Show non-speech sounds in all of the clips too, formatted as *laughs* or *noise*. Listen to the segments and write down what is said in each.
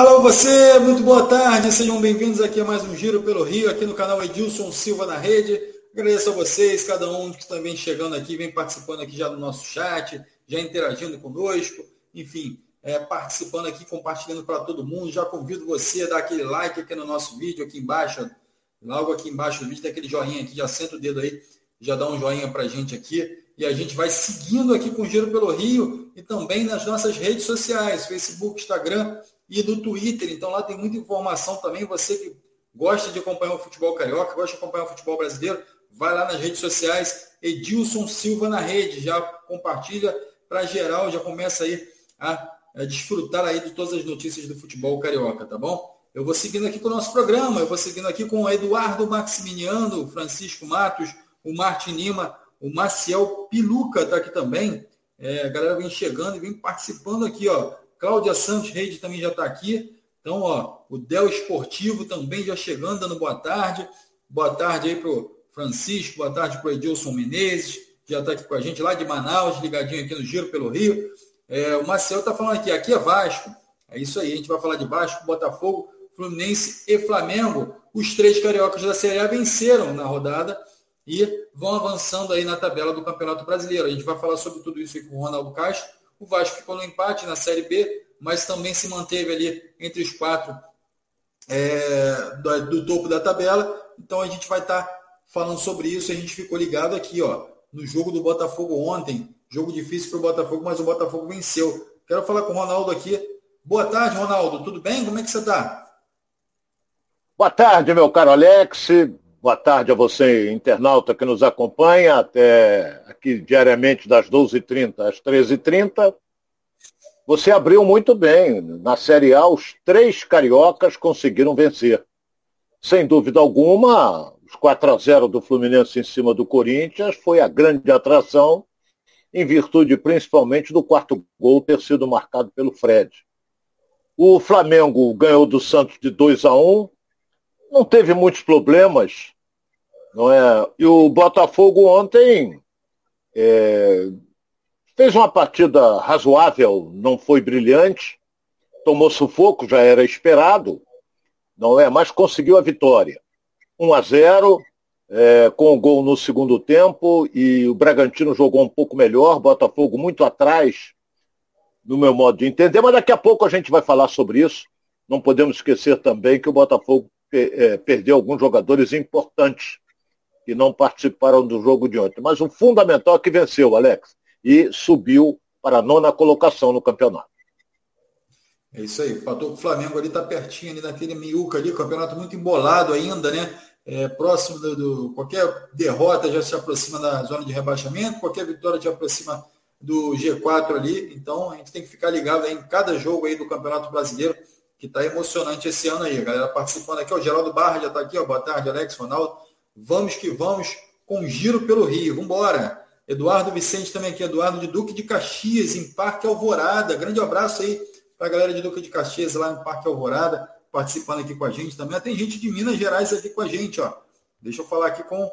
Alô você, muito boa tarde, sejam bem-vindos aqui a mais um Giro pelo Rio, aqui no canal Edilson Silva na Rede. Agradeço a vocês, cada um que também chegando aqui, vem participando aqui já do nosso chat, já interagindo conosco, enfim, é, participando aqui, compartilhando para todo mundo. Já convido você a dar aquele like aqui no nosso vídeo, aqui embaixo, logo aqui embaixo do vídeo, tem aquele joinha aqui, já senta o dedo aí, já dá um joinha para gente aqui. E a gente vai seguindo aqui com o Giro pelo Rio e também nas nossas redes sociais, Facebook, Instagram e do Twitter. Então lá tem muita informação também. Você que gosta de acompanhar o futebol carioca, gosta de acompanhar o futebol brasileiro, vai lá nas redes sociais, Edilson Silva na rede, já compartilha para geral, já começa aí a, a, desfrutar aí de todas as notícias do futebol carioca, tá bom? Eu vou seguindo aqui com o nosso programa, eu vou seguindo aqui com Eduardo Maximiliano, Francisco Matos, o Martin Lima, o Maciel Piluca está aqui também. É, a galera vem chegando e vem participando aqui, ó. Cláudia Santos Reide também já está aqui. Então, ó, o Del Esportivo também já chegando, dando boa tarde. Boa tarde aí para o Francisco, boa tarde para o Edilson Menezes, já está aqui com a gente lá de Manaus, ligadinho aqui no Giro pelo Rio. É, o Marcel está falando aqui, aqui é Vasco. É isso aí, a gente vai falar de Vasco, Botafogo, Fluminense e Flamengo. Os três cariocas da Série A venceram na rodada e vão avançando aí na tabela do Campeonato Brasileiro. A gente vai falar sobre tudo isso aí com o Ronaldo Castro o Vasco ficou no empate na Série B, mas também se manteve ali entre os quatro é, do, do, topo da tabela. Então a gente vai estar tá falando sobre isso. A gente ficou ligado aqui, ó, no jogo do Botafogo ontem. Jogo difícil para o Botafogo, mas o Botafogo venceu. Quero falar com o Ronaldo aqui. Boa tarde, Ronaldo. Tudo bem? Como é que você está? Boa tarde, meu caro Alex. Boa tarde a você, internauta que nos acompanha até aqui diariamente das 12h30 às 13h30. Você abriu muito bem. Na Série A, os três cariocas conseguiram vencer. Sem dúvida alguma, os 4 a 0 do Fluminense em cima do Corinthians foi a grande atração, em virtude principalmente do quarto gol ter sido marcado pelo Fred. O Flamengo ganhou do Santos de 2 a 1 não teve muitos problemas, não é? E o Botafogo ontem é, fez uma partida razoável, não foi brilhante, tomou sufoco, já era esperado, não é? Mas conseguiu a vitória. 1 a 0 é, com o gol no segundo tempo e o Bragantino jogou um pouco melhor, Botafogo muito atrás, no meu modo de entender, mas daqui a pouco a gente vai falar sobre isso. Não podemos esquecer também que o Botafogo perdeu alguns jogadores importantes que não participaram do jogo de ontem. Mas o fundamental é que venceu, Alex, e subiu para a nona colocação no campeonato. É isso aí. O Flamengo ali está pertinho ali naquele miúca ali, campeonato muito embolado ainda, né? É, próximo do, do, Qualquer derrota já se aproxima da zona de rebaixamento, qualquer vitória se aproxima do G4 ali. Então a gente tem que ficar ligado em cada jogo aí do Campeonato Brasileiro que está emocionante esse ano aí. A galera participando aqui, o Geraldo Barra já está aqui, ó. Boa tarde, Alex, Ronaldo. Vamos que vamos com giro pelo Rio. Vamos embora. Eduardo Vicente também aqui, Eduardo de Duque de Caxias, em Parque Alvorada. Grande abraço aí para a galera de Duque de Caxias lá no Parque Alvorada, participando aqui com a gente também. Tem gente de Minas Gerais aqui com a gente, ó. Deixa eu falar aqui com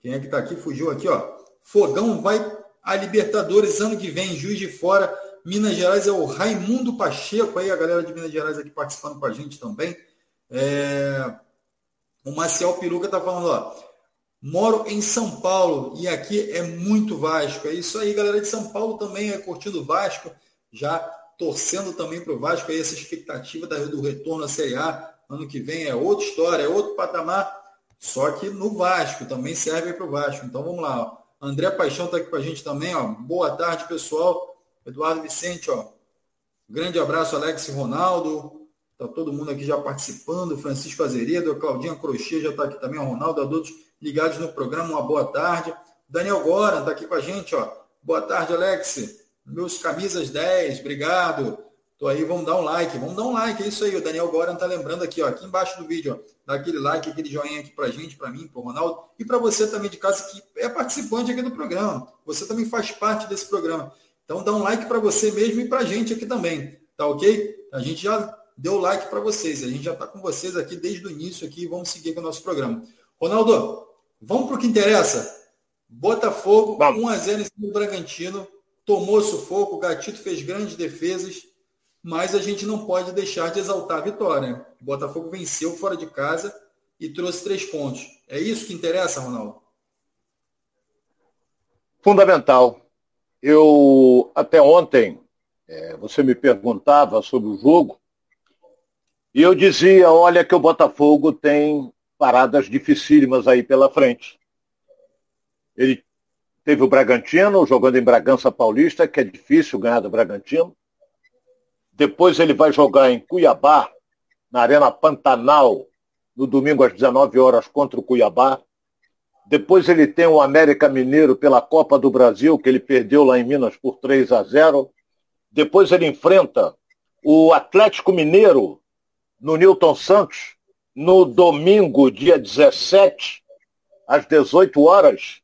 quem é que está aqui, fugiu aqui, ó. Fogão vai a Libertadores ano que vem, Juiz de Fora Minas Gerais é o Raimundo Pacheco, aí a galera de Minas Gerais aqui participando com a gente também. É... O Marcel Peruca está falando, ó, moro em São Paulo e aqui é muito Vasco. É isso aí, galera de São Paulo também é curtindo o Vasco, já torcendo também para o Vasco, aí essa expectativa do retorno à Série A ano que vem é outra história, é outro patamar, só que no Vasco, também serve para o Vasco. Então vamos lá, ó. André Paixão está aqui com a gente também, ó. Boa tarde, pessoal. Eduardo Vicente, ó. Grande abraço, Alex Ronaldo. Tá todo mundo aqui já participando. Francisco Azeredo, Claudinha Crochê já está aqui também, o Ronaldo, adultos ligados no programa. Uma boa tarde. Daniel Gora está aqui com a gente, ó. Boa tarde, Alex. Meus camisas 10, obrigado. Tô aí, vamos dar um like, vamos dar um like, é isso aí. O Daniel Goran tá lembrando aqui, ó, aqui embaixo do vídeo, ó, dá aquele like, aquele joinha aqui pra gente, para mim, pro Ronaldo, e para você também de casa que é participante aqui do programa. Você também faz parte desse programa. Então dá um like para você mesmo e para a gente aqui também, tá ok? A gente já deu like para vocês, a gente já está com vocês aqui desde o início aqui, vamos seguir com o nosso programa. Ronaldo, vamos para o que interessa. Botafogo, vamos. 1 a 0 em cima do Bragantino, tomou sufoco, o Gatito fez grandes defesas mas a gente não pode deixar de exaltar a vitória. O Botafogo venceu fora de casa e trouxe três pontos. É isso que interessa, Ronaldo? Fundamental. Eu, até ontem, é, você me perguntava sobre o jogo, e eu dizia, olha que o Botafogo tem paradas dificílimas aí pela frente. Ele teve o Bragantino, jogando em Bragança Paulista, que é difícil ganhar do Bragantino. Depois ele vai jogar em Cuiabá, na Arena Pantanal, no domingo às 19 horas contra o Cuiabá. Depois ele tem o América Mineiro pela Copa do Brasil, que ele perdeu lá em Minas por 3 a 0. Depois ele enfrenta o Atlético Mineiro no Newton Santos no domingo, dia 17, às 18 horas.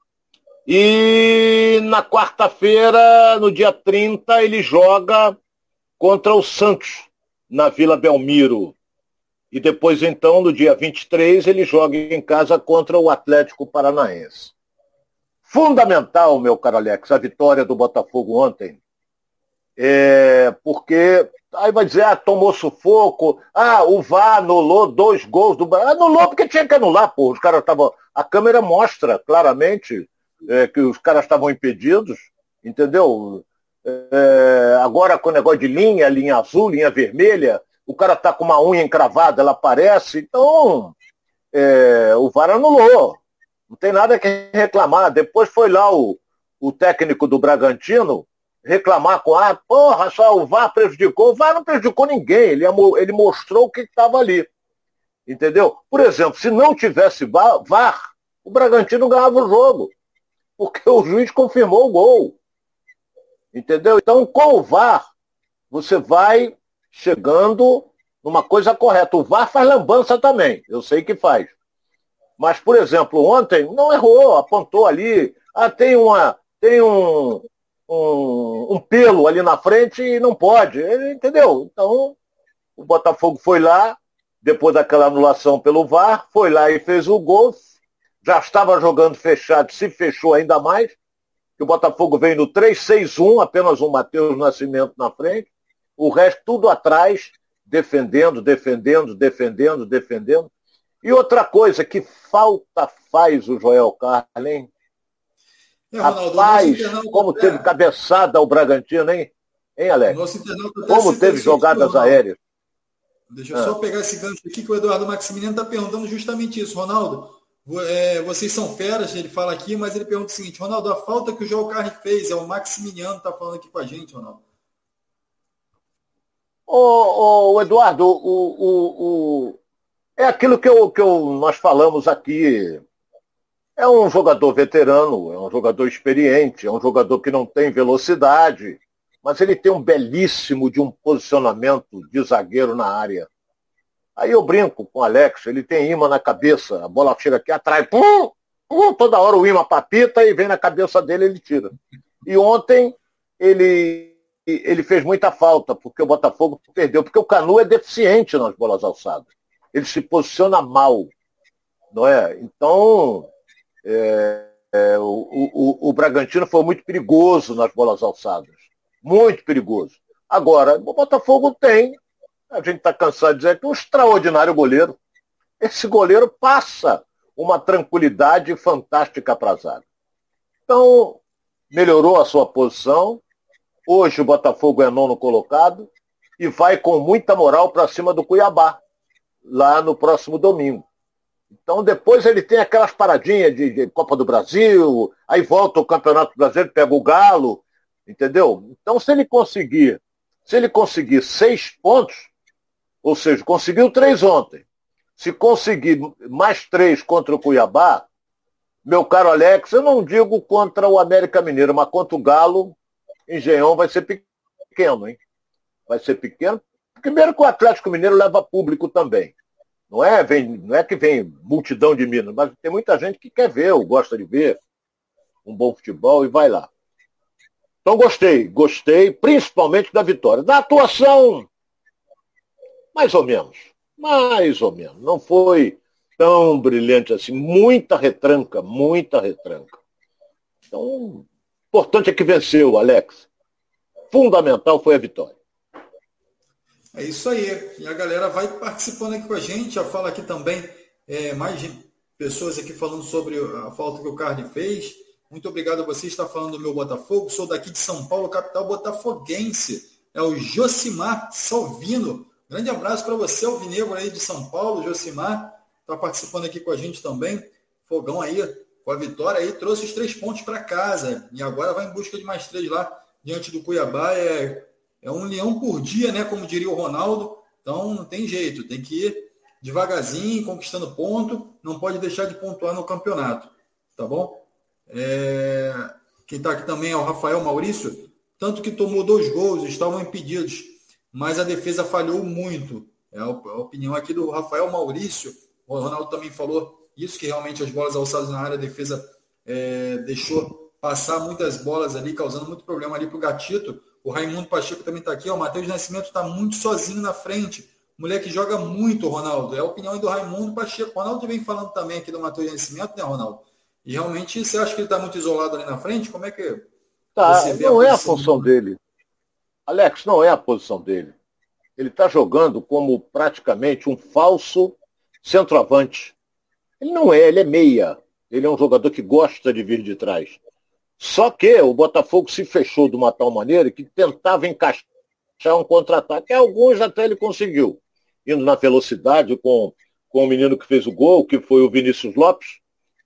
E na quarta-feira, no dia 30, ele joga contra o Santos, na Vila Belmiro. E depois, então, no dia 23, ele joga em casa contra o Atlético Paranaense. Fundamental, meu caro Alex, a vitória do Botafogo ontem. É, porque aí vai dizer, ah, tomou sufoco, ah, o VAR anulou dois gols do Brasil. Anulou porque tinha que anular, pô. Os caras estavam. A câmera mostra claramente é, que os caras estavam impedidos, entendeu? É, agora com o negócio de linha, linha azul, linha vermelha, o cara tá com uma unha encravada, ela aparece, então é, o VAR anulou. Não tem nada que reclamar. Depois foi lá o, o técnico do Bragantino reclamar com a ah, porra, só o VAR prejudicou. O VAR não prejudicou ninguém, ele, ele mostrou o que estava ali. Entendeu? Por exemplo, se não tivesse VAR, o Bragantino ganhava o jogo. Porque o juiz confirmou o gol. Entendeu? Então, com o VAR, você vai chegando numa coisa correta. O VAR faz lambança também, eu sei que faz. Mas, por exemplo, ontem não errou, apontou ali. Ah, tem, uma, tem um, um, um pelo ali na frente e não pode. Entendeu? Então, o Botafogo foi lá, depois daquela anulação pelo VAR, foi lá e fez o gol. Já estava jogando fechado, se fechou ainda mais. Que o Botafogo veio no 3-6-1, apenas um Matheus Nascimento na frente. O resto tudo atrás, defendendo, defendendo, defendendo, defendendo. E outra coisa, que falta faz o Joel Carlin? É, Rapaz, como teve cabeçada o Bragantino, hein? Hein, Alex? Como teve jogadas aéreas. Deixa eu ah. só pegar esse gancho aqui que o Eduardo Maximiliano está perguntando justamente isso. Ronaldo, é, vocês são feras, ele fala aqui, mas ele pergunta o seguinte, Ronaldo, a falta que o João Carne fez, é o Maximiliano está falando aqui com a gente, Ronaldo. Ô, ô Eduardo, o, o, o, é aquilo que, eu, que eu, nós falamos aqui. É um jogador veterano, é um jogador experiente, é um jogador que não tem velocidade, mas ele tem um belíssimo de um posicionamento de zagueiro na área. Aí eu brinco com o Alex, ele tem imã na cabeça, a bola chega aqui atrás, pum, pum, toda hora o imã papita e vem na cabeça dele ele tira. E ontem ele ele fez muita falta, porque o Botafogo perdeu, porque o Canu é deficiente nas bolas alçadas. Ele se posiciona mal. Não é? Então, é, é, o, o, o Bragantino foi muito perigoso nas bolas alçadas. Muito perigoso. Agora, o Botafogo tem, a gente está cansado de dizer, um extraordinário goleiro. Esse goleiro passa uma tranquilidade fantástica para a zaga. Então, melhorou a sua posição, Hoje o Botafogo é nono colocado e vai com muita moral para cima do Cuiabá, lá no próximo domingo. Então depois ele tem aquelas paradinhas de, de Copa do Brasil, aí volta o Campeonato Brasileiro, pega o Galo, entendeu? Então se ele conseguir, se ele conseguir seis pontos, ou seja, conseguiu três ontem, se conseguir mais três contra o Cuiabá, meu caro Alex, eu não digo contra o América Mineiro, mas contra o Galo, Engenhão vai ser pequeno, hein? Vai ser pequeno. Primeiro que o Atlético Mineiro leva público também. Não é, vem, não é que vem multidão de Minas, mas tem muita gente que quer ver, ou gosta de ver um bom futebol e vai lá. Então gostei, gostei principalmente da vitória. Da atuação, mais ou menos. Mais ou menos. Não foi tão brilhante assim. Muita retranca, muita retranca. Então, importante é que venceu, Alex. Fundamental foi a vitória. É isso aí. E a galera vai participando aqui com a gente. Já fala aqui também é, mais pessoas aqui falando sobre a falta que o Carne fez. Muito obrigado a você estar falando do meu Botafogo. Sou daqui de São Paulo, capital botafoguense. É o Josimar Salvino. Grande abraço para você, Alvinegro aí de São Paulo. Josimar está participando aqui com a gente também. Fogão aí, com a vitória aí, trouxe os três pontos para casa. E agora vai em busca de mais três lá diante do Cuiabá. É, é um leão por dia, né? Como diria o Ronaldo. Então não tem jeito, tem que ir devagarzinho, conquistando ponto. Não pode deixar de pontuar no campeonato. Tá bom? É... Quem está aqui também é o Rafael Maurício. Tanto que tomou dois gols, estavam impedidos, mas a defesa falhou muito. É a opinião aqui do Rafael Maurício. O Ronaldo também falou isso, que realmente as bolas alçadas na área, a defesa é, deixou passar muitas bolas ali, causando muito problema ali para o Gatito. O Raimundo Pacheco também está aqui. Ó, o Matheus Nascimento está muito sozinho na frente. Mulher que joga muito, Ronaldo. É a opinião do Raimundo Pacheco. O Ronaldo vem falando também aqui do Matheus Nascimento, né, Ronaldo? E realmente, você acha que ele está muito isolado ali na frente? Como é que. Tá, não a é a função dele. Alex, não é a posição dele. Ele está jogando como praticamente um falso centroavante. Ele não é, ele é meia. Ele é um jogador que gosta de vir de trás. Só que o Botafogo se fechou de uma tal maneira que tentava encaixar um contra-ataque. Alguns até ele conseguiu. Indo na velocidade com, com o menino que fez o gol, que foi o Vinícius Lopes.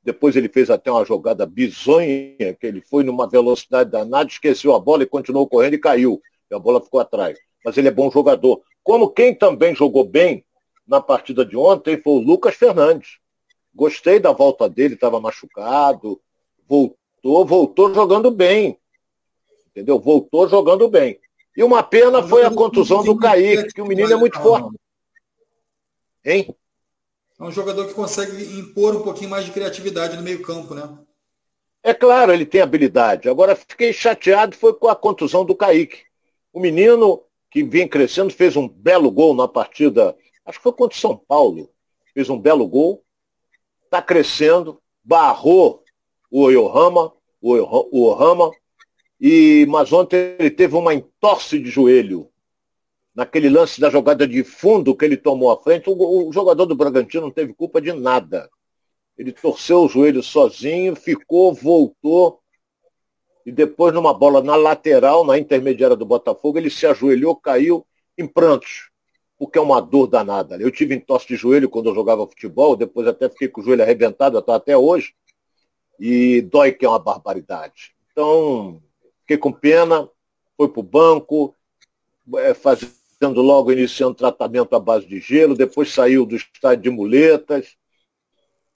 Depois ele fez até uma jogada bizonha, que ele foi numa velocidade danada, esqueceu a bola e continuou correndo e caiu. E a bola ficou atrás. Mas ele é bom jogador. Como quem também jogou bem na partida de ontem foi o Lucas Fernandes. Gostei da volta dele, estava machucado, voltou, voltou jogando bem. Entendeu? Voltou jogando bem. E uma pena foi a contusão do Kaique, que o menino é muito forte. Hein? É um jogador que consegue impor um pouquinho mais de criatividade no meio-campo, né? É claro, ele tem habilidade. Agora fiquei chateado foi com a contusão do Kaique. O menino que vem crescendo fez um belo gol na partida, acho que foi contra o São Paulo. Fez um belo gol, está crescendo, barrou o Oyohama, o Ohama, e, mas ontem ele teve uma entorse de joelho naquele lance da jogada de fundo que ele tomou à frente, o, o jogador do Bragantino não teve culpa de nada. Ele torceu o joelho sozinho, ficou, voltou, e depois numa bola na lateral, na intermediária do Botafogo, ele se ajoelhou, caiu em prantos, porque é uma dor danada. Eu tive entorse de joelho quando eu jogava futebol, depois até fiquei com o joelho arrebentado, até, hoje, e dói que é uma barbaridade. Então, fiquei com pena, foi para o banco, é, fazendo logo iniciando tratamento à base de gelo, depois saiu do estádio de muletas.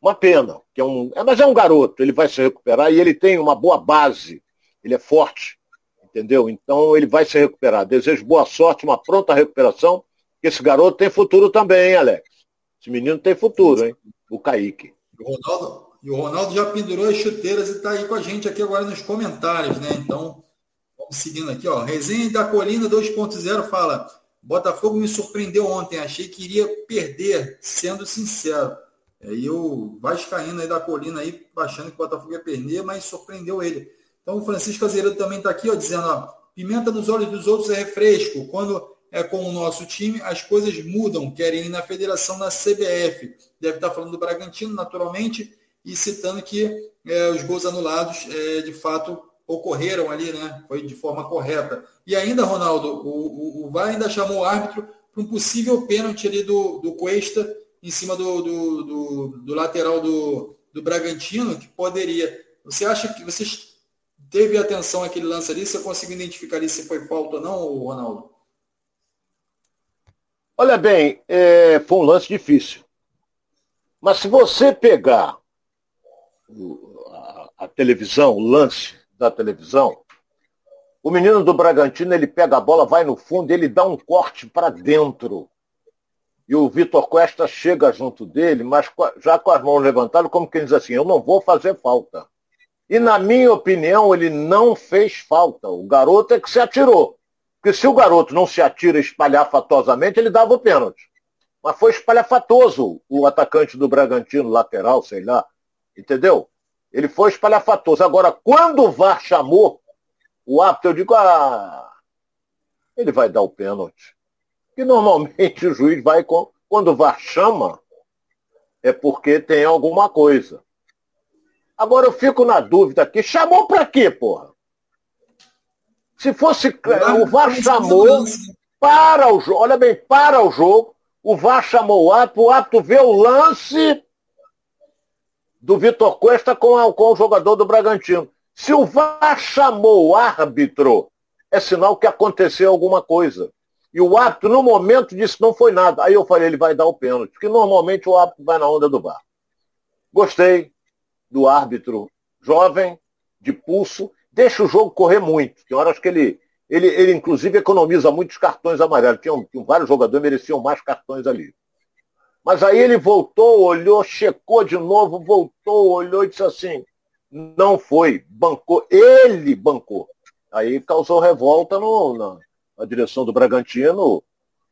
Uma pena, que é um, é, mas é um garoto, ele vai se recuperar e ele tem uma boa base, ele é forte, entendeu? Então ele vai se recuperar. Desejo boa sorte, uma pronta recuperação, esse garoto tem futuro também, hein, Alex? Esse menino tem futuro, hein? O Kaique. O Ronaldo, e o Ronaldo já pendurou as chuteiras e está aí com a gente aqui agora nos comentários, né? Então, vamos seguindo aqui, ó. Resenha da Colina 2.0 fala: Botafogo me surpreendeu ontem, achei que iria perder, sendo sincero. E o Vascaíno aí da colina aí, achando que o Botafogo ia perder, mas surpreendeu ele. Então o Francisco Azeredo também está aqui, ó, dizendo, ó, pimenta nos olhos dos outros é refresco. Quando é com o nosso time, as coisas mudam, querem ir na federação, na CBF. Deve estar falando do Bragantino, naturalmente, e citando que é, os gols anulados, é, de fato, ocorreram ali, né? Foi de forma correta. E ainda, Ronaldo, o, o, o VAR ainda chamou o árbitro para um possível pênalti ali do, do Cuesta em cima do, do, do, do lateral do, do Bragantino, que poderia. Você acha que você teve atenção àquele lance ali? Você conseguiu identificar ali se foi falta ou não, Ronaldo? Olha bem, é, foi um lance difícil. Mas se você pegar a, a televisão, o lance, da televisão, o menino do Bragantino, ele pega a bola, vai no fundo, ele dá um corte para dentro. E o Vitor Costa chega junto dele, mas já com as mãos levantadas, como quem diz assim, eu não vou fazer falta. E na minha opinião, ele não fez falta. O garoto é que se atirou. Porque se o garoto não se atira espalhafatosamente, ele dava o pênalti. Mas foi espalhafatoso o atacante do Bragantino, lateral, sei lá. Entendeu? Ele foi espalhafatoso. Agora, quando o VAR chamou o árbitro, eu digo, ah, ele vai dar o pênalti. que normalmente *laughs* o juiz vai, quando o VAR chama, é porque tem alguma coisa. Agora eu fico na dúvida aqui, chamou para quê, porra? Se fosse. O VAR chamou para o jogo, olha bem, para o jogo, o VAR chamou o árbitro, o árbitro vê o lance do Vitor Costa com, a, com o jogador do Bragantino. Se o VAR chamou o árbitro, é sinal que aconteceu alguma coisa. E o árbitro, no momento, disse não foi nada. Aí eu falei, ele vai dar o pênalti, porque normalmente o árbitro vai na onda do VAR. Gostei do árbitro jovem, de pulso, deixa o jogo correr muito. Tem horas que ele, ele, ele inclusive, economiza muitos cartões amarelos. Tinham, tinham vários jogadores mereciam mais cartões ali. Mas aí ele voltou, olhou, checou de novo, voltou, olhou e disse assim, não foi, bancou, ele bancou. Aí causou revolta no, na, na direção do Bragantino.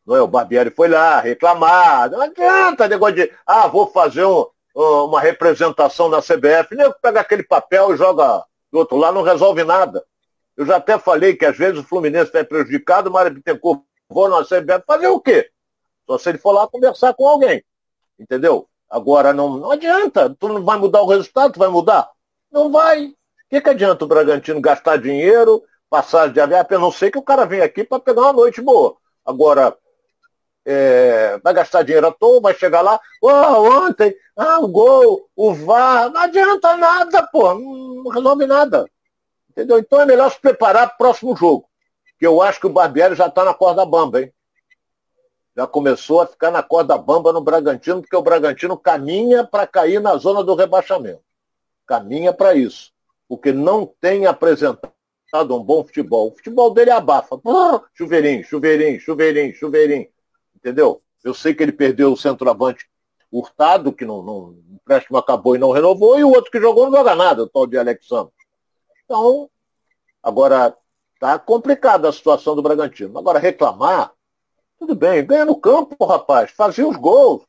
Não é? O Barbieri foi lá reclamar. Não adianta negócio de, ah, vou fazer um, uma representação na CBF. Nem pega aquele papel e joga do outro lado, não resolve nada. Eu já até falei que às vezes o Fluminense está prejudicado, o Mário Bittencourt vou na CBF fazer o quê? Só se ele for lá conversar com alguém. Entendeu? Agora não, não adianta. Tu não vai mudar o resultado, tu vai mudar? Não vai. O que, que adianta o Bragantino gastar dinheiro, passar de avião? A não ser que o cara venha aqui para pegar uma noite boa. Agora, é, vai gastar dinheiro à toa, vai chegar lá, oh, ontem, ah, o gol, o VAR, não adianta nada, pô, não resolve nada. Entendeu? Então é melhor se preparar para o próximo jogo. Que eu acho que o Barbieri já está na corda bamba, hein? Já começou a ficar na corda bamba no Bragantino, porque o Bragantino caminha para cair na zona do rebaixamento. Caminha para isso. Porque não tem apresentado um bom futebol. O futebol dele abafa. chuveirinho, chuveirinho, chuveirinho, chuveirinho entendeu? Eu sei que ele perdeu o centroavante Hurtado, que não, não, o empréstimo acabou e não renovou, e o outro que jogou não joga nada, o tal de Alexandre. Então, agora tá complicada a situação do Bragantino. Agora, reclamar, tudo bem, ganha no campo, rapaz, fazia os gols,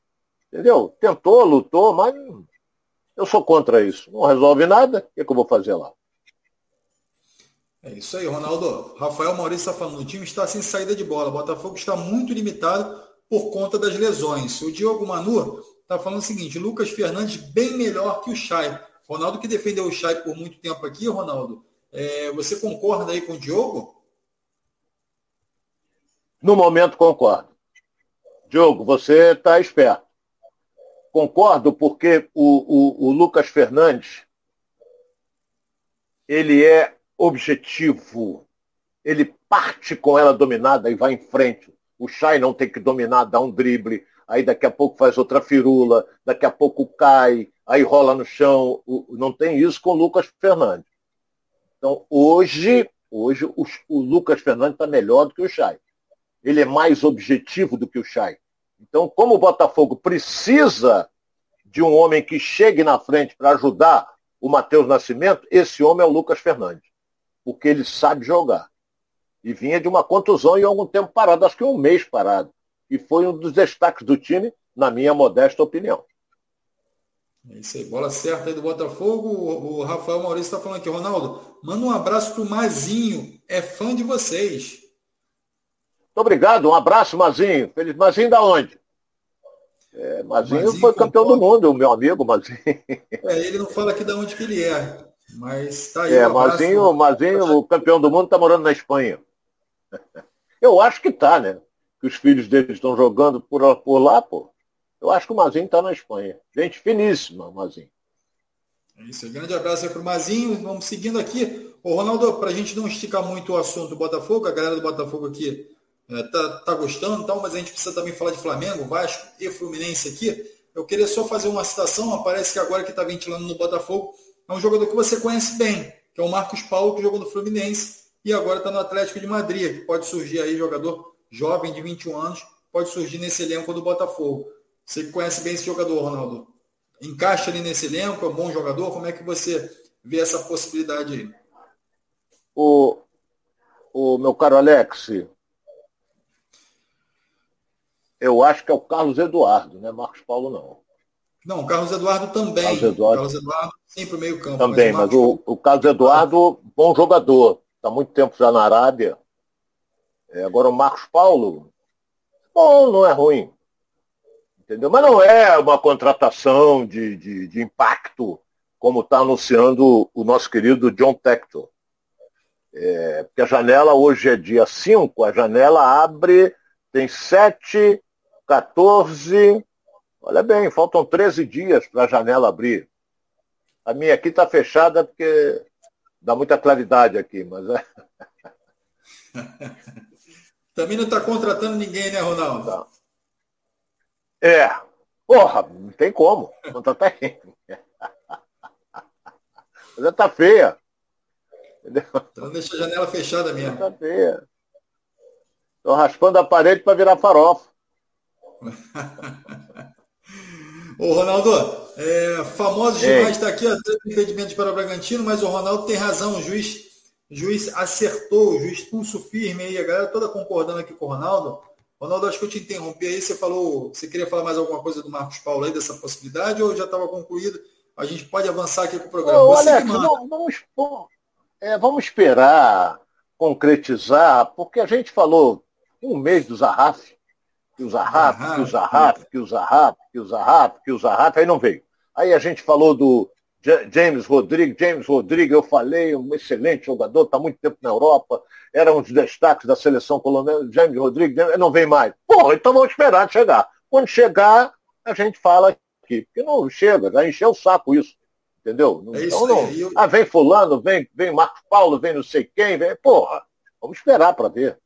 entendeu? Tentou, lutou, mas eu sou contra isso. Não resolve nada, o que, é que eu vou fazer lá? É isso aí, Ronaldo. Rafael Maurício está falando, o time está sem saída de bola. O Botafogo está muito limitado por conta das lesões. O Diogo Manu está falando o seguinte, Lucas Fernandes bem melhor que o Chay. Ronaldo que defendeu o Chay por muito tempo aqui, Ronaldo. É, você concorda aí com o Diogo? No momento concordo. Diogo, você está esperto. Concordo porque o, o, o Lucas Fernandes ele é objetivo. Ele parte com ela dominada e vai em frente. O Chay não tem que dominar, dá um drible, aí daqui a pouco faz outra firula, daqui a pouco cai, aí rola no chão. Não tem isso com o Lucas Fernandes. Então, hoje, hoje o, o Lucas Fernandes está melhor do que o Chay. Ele é mais objetivo do que o Chay. Então, como o Botafogo precisa de um homem que chegue na frente para ajudar o Matheus Nascimento, esse homem é o Lucas Fernandes porque ele sabe jogar. E vinha de uma contusão e algum tempo parado, acho que um mês parado. E foi um dos destaques do time, na minha modesta opinião. É isso aí, bola certa aí do Botafogo. O, Rafael Maurício está falando aqui, Ronaldo, manda um abraço pro Mazinho, é fã de vocês. Muito obrigado, um abraço, Mazinho. Feliz Mazinho da onde? É, Mazinho, Mazinho, foi campeão do mundo, o meu amigo Mazinho. É, ele não fala aqui de onde que ele é. Mas tá aí. É, um Mazinho, Mazinho, o campeão do mundo, está morando na Espanha. Eu acho que tá, né? Que os filhos dele estão jogando por, por lá, pô. Eu acho que o Mazinho está na Espanha. Gente finíssima, Mazinho. É isso, grande abraço aí para o Mazinho. Vamos seguindo aqui. Ô, Ronaldo, para a gente não esticar muito o assunto do Botafogo, a galera do Botafogo aqui é, tá, tá gostando, tal, mas a gente precisa também falar de Flamengo, Vasco e Fluminense aqui. Eu queria só fazer uma citação, aparece que agora que está ventilando no Botafogo, é um jogador que você conhece bem, que é o Marcos Paulo, que jogou no Fluminense e agora está no Atlético de Madrid, que pode surgir aí, jogador jovem de 21 anos, pode surgir nesse elenco do Botafogo. Você que conhece bem esse jogador, Ronaldo. Encaixa ali nesse elenco, é um bom jogador, como é que você vê essa possibilidade aí? O, o meu caro Alex, eu acho que é o Carlos Eduardo, né? Marcos Paulo não. Não, o Carlos Eduardo também. Carlos Eduardo, Carlos Eduardo sempre meio campo. Também, mas, o, o, o Carlos Eduardo, bom jogador. Está muito tempo já na Arábia. É, agora o Marcos Paulo, bom, não é ruim. Entendeu? Mas não é uma contratação de, de, de impacto, como está anunciando o nosso querido John Tector. É, porque a janela hoje é dia 5, a janela abre, tem 7, 14, olha bem, faltam 13 dias para a janela abrir. A minha aqui está fechada porque dá muita claridade aqui, mas é. *laughs* Também não está contratando ninguém, né, Ronaldo? Não. É. Porra, não tem como. Contratar ninguém. *laughs* Mas está feia. Entendeu? Então deixa a janela fechada mesmo. Está feia. Estou raspando a parede para virar farofa. *laughs* Ô, Ronaldo, é, famoso demais está aqui, ó, impedimentos para o Bragantino, mas o Ronaldo tem razão, o juiz, o juiz acertou, o juiz pulso firme aí, a galera toda concordando aqui com o Ronaldo. Ronaldo, acho que eu te interrompi aí, você falou, você queria falar mais alguma coisa do Marcos Paulo aí, dessa possibilidade, ou já estava concluído? A gente pode avançar aqui com o programa. Ô, Alex, não, vamos, é, vamos esperar concretizar, porque a gente falou um mês do Zarraf, que o Zarraf, que o Zarraf, que o Zarraf, que o Zarraf, que o Zarraf, aí não veio. Aí a gente falou do James Rodrigues, James Rodrigues, eu falei, um excelente jogador, está muito tempo na Europa, era um dos destaques da seleção colombiana, James Rodrigues, não vem mais. Porra, então vamos esperar chegar. Quando chegar, a gente fala aqui, porque não chega, já encheu o saco isso. Entendeu? É então não. Eu... Ah, vem fulano, vem, vem Marcos Paulo, vem não sei quem, vem. Porra, vamos esperar para ver.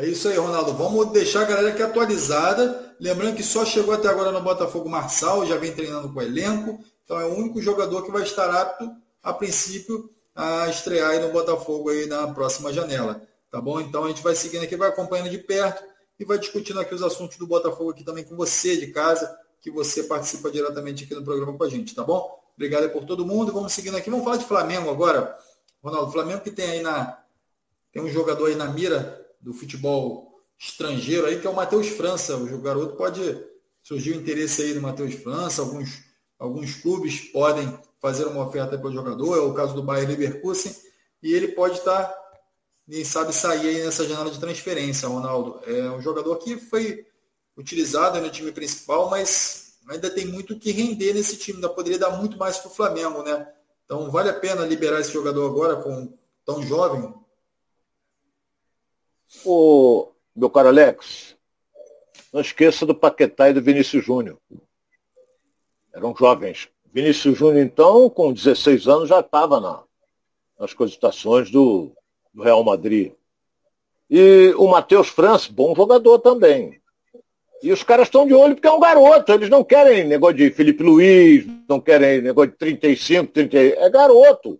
É isso aí, Ronaldo. Vamos deixar a galera aqui atualizada. Lembrando que só chegou até agora no Botafogo Marçal, já vem treinando com o elenco. Então é o único jogador que vai estar apto, a princípio, a estrear aí no Botafogo aí na próxima janela. Tá bom? Então a gente vai seguindo aqui, vai acompanhando de perto e vai discutindo aqui os assuntos do Botafogo aqui também com você de casa, que você participa diretamente aqui no programa com a gente, tá bom? Obrigado por todo mundo. Vamos seguindo aqui. Vamos falar de Flamengo agora. Ronaldo, Flamengo que tem aí na. Tem um jogador aí na mira do futebol estrangeiro aí, que é o Matheus França. O garoto pode surgir o interesse aí do Matheus França, alguns, alguns clubes podem fazer uma oferta para o jogador, é o caso do Bayern Leverkusen, e ele pode estar, nem sabe, sair aí nessa janela de transferência, Ronaldo. É um jogador que foi utilizado no time principal, mas ainda tem muito que render nesse time, ainda poderia dar muito mais para o Flamengo, né? Então vale a pena liberar esse jogador agora com tão jovem? O meu caro Alex, não esqueça do Paquetá e do Vinícius Júnior. Eram jovens. Vinícius Júnior, então, com 16 anos, já estava na, nas cogitações do, do, Real Madrid. E o Matheus França, bom jogador também. E os caras estão de olho porque é um garoto. Eles não querem negócio de Felipe Luiz, não querem negócio de 35, 30. É garoto.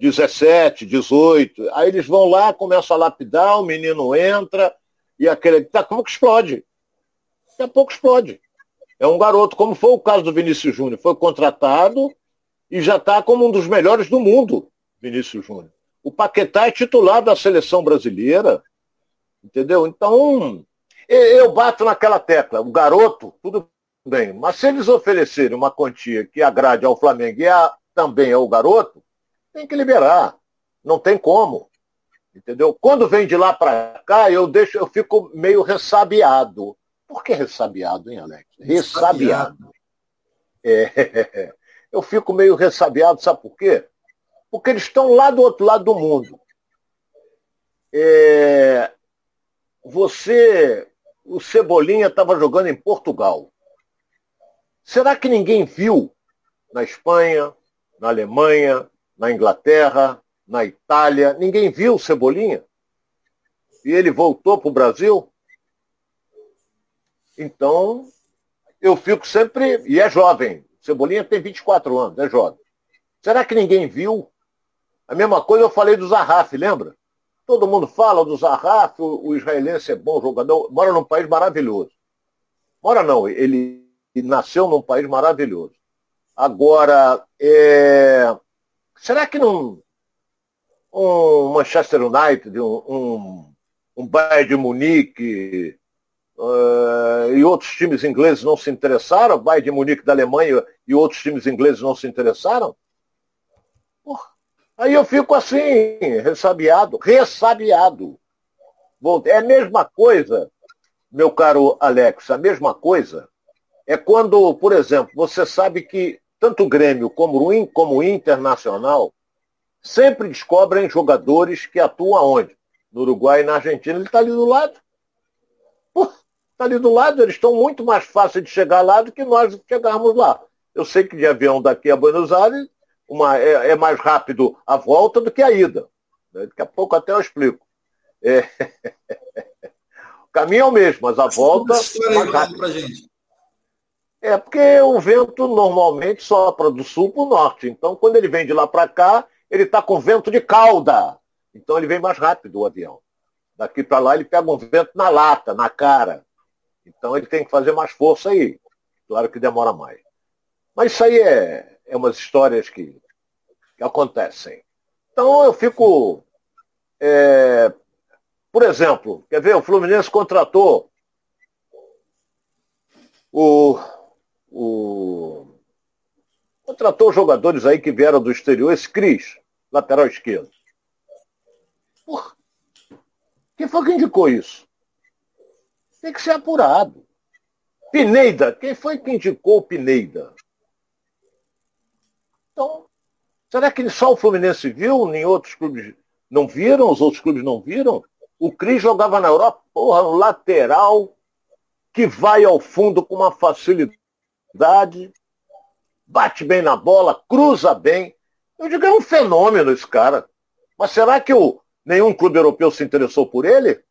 17, 18. Aí eles vão lá, começam a lapidar, o menino entra e aquele. Daqui a pouco explode. Daqui a pouco explode. É um garoto, como foi o caso do Vinícius Júnior. Foi contratado e já está como um dos melhores do mundo, Vinícius Júnior. O Paquetá é titular da seleção brasileira. Entendeu? Então, eu bato naquela tecla. O garoto, tudo bem. Mas se eles oferecerem uma quantia que agrade ao Flamengo e a, também ao garoto, tem que liberar. Não tem como. Entendeu? Quando vem de lá para cá, eu deixo, eu fico meio ressabiado. Por que ressabiado, hein, Alex? Ressabiado. É, *laughs* eu fico meio ressabiado, sabe por quê? Porque eles estão lá do outro lado do mundo. É, você, o Cebolinha estava jogando em Portugal. Será que ninguém viu na Espanha, na Alemanha, na Inglaterra, na Itália. Ninguém viu o Cebolinha. E ele voltou para o Brasil. Então, eu fico sempre. E é jovem. Cebolinha tem 24 anos, é jovem. Será que ninguém viu? A mesma coisa eu falei do Zarraf, lembra? Todo mundo fala do Zarraf, o, o israelense é bom jogador, mora num país maravilhoso. Mora não, ele nasceu num país maravilhoso. Agora, é, Será que não um Manchester United, um, um, um Bayern de Munique uh, e outros times ingleses não se interessaram? Bayern de Munique da Alemanha e outros times ingleses não se interessaram? Porra. Aí eu fico assim, ressabiado, ressabiado. É a mesma coisa meu caro Alex, a mesma coisa é quando, por exemplo, você sabe que tanto o Grêmio como o, como o Internacional sempre descobrem jogadores que atuam aonde? No Uruguai e na Argentina. Ele está ali do lado. Está ali do lado, eles estão muito mais fáceis de chegar lá do que nós chegarmos lá. Eu sei que de avião daqui a Buenos Aires uma, é, é mais rápido a volta do que a ida. Daqui a pouco até eu explico. É... *laughs* o caminho é o mesmo, mas a volta. É mais rápido. Pra gente. É porque o vento normalmente sopra do sul para o norte. Então, quando ele vem de lá para cá, ele está com vento de cauda. Então, ele vem mais rápido o avião. Daqui para lá, ele pega um vento na lata, na cara. Então, ele tem que fazer mais força aí. Claro que demora mais. Mas isso aí é, é umas histórias que, que acontecem. Então, eu fico. É, por exemplo, quer ver? O Fluminense contratou o o... contratou jogadores aí que vieram do exterior, esse Cris, lateral esquerdo. Porra. Quem foi que indicou isso? Tem que ser apurado. Pineida, quem foi que indicou o Pineida? Então, será que só o Fluminense viu? Nem outros clubes não viram? Os outros clubes não viram? O Cris jogava na Europa, porra, um lateral que vai ao fundo com uma facilidade bate bem na bola, cruza bem. Eu digo, é um fenômeno esse cara. Mas será que o, nenhum clube europeu se interessou por ele?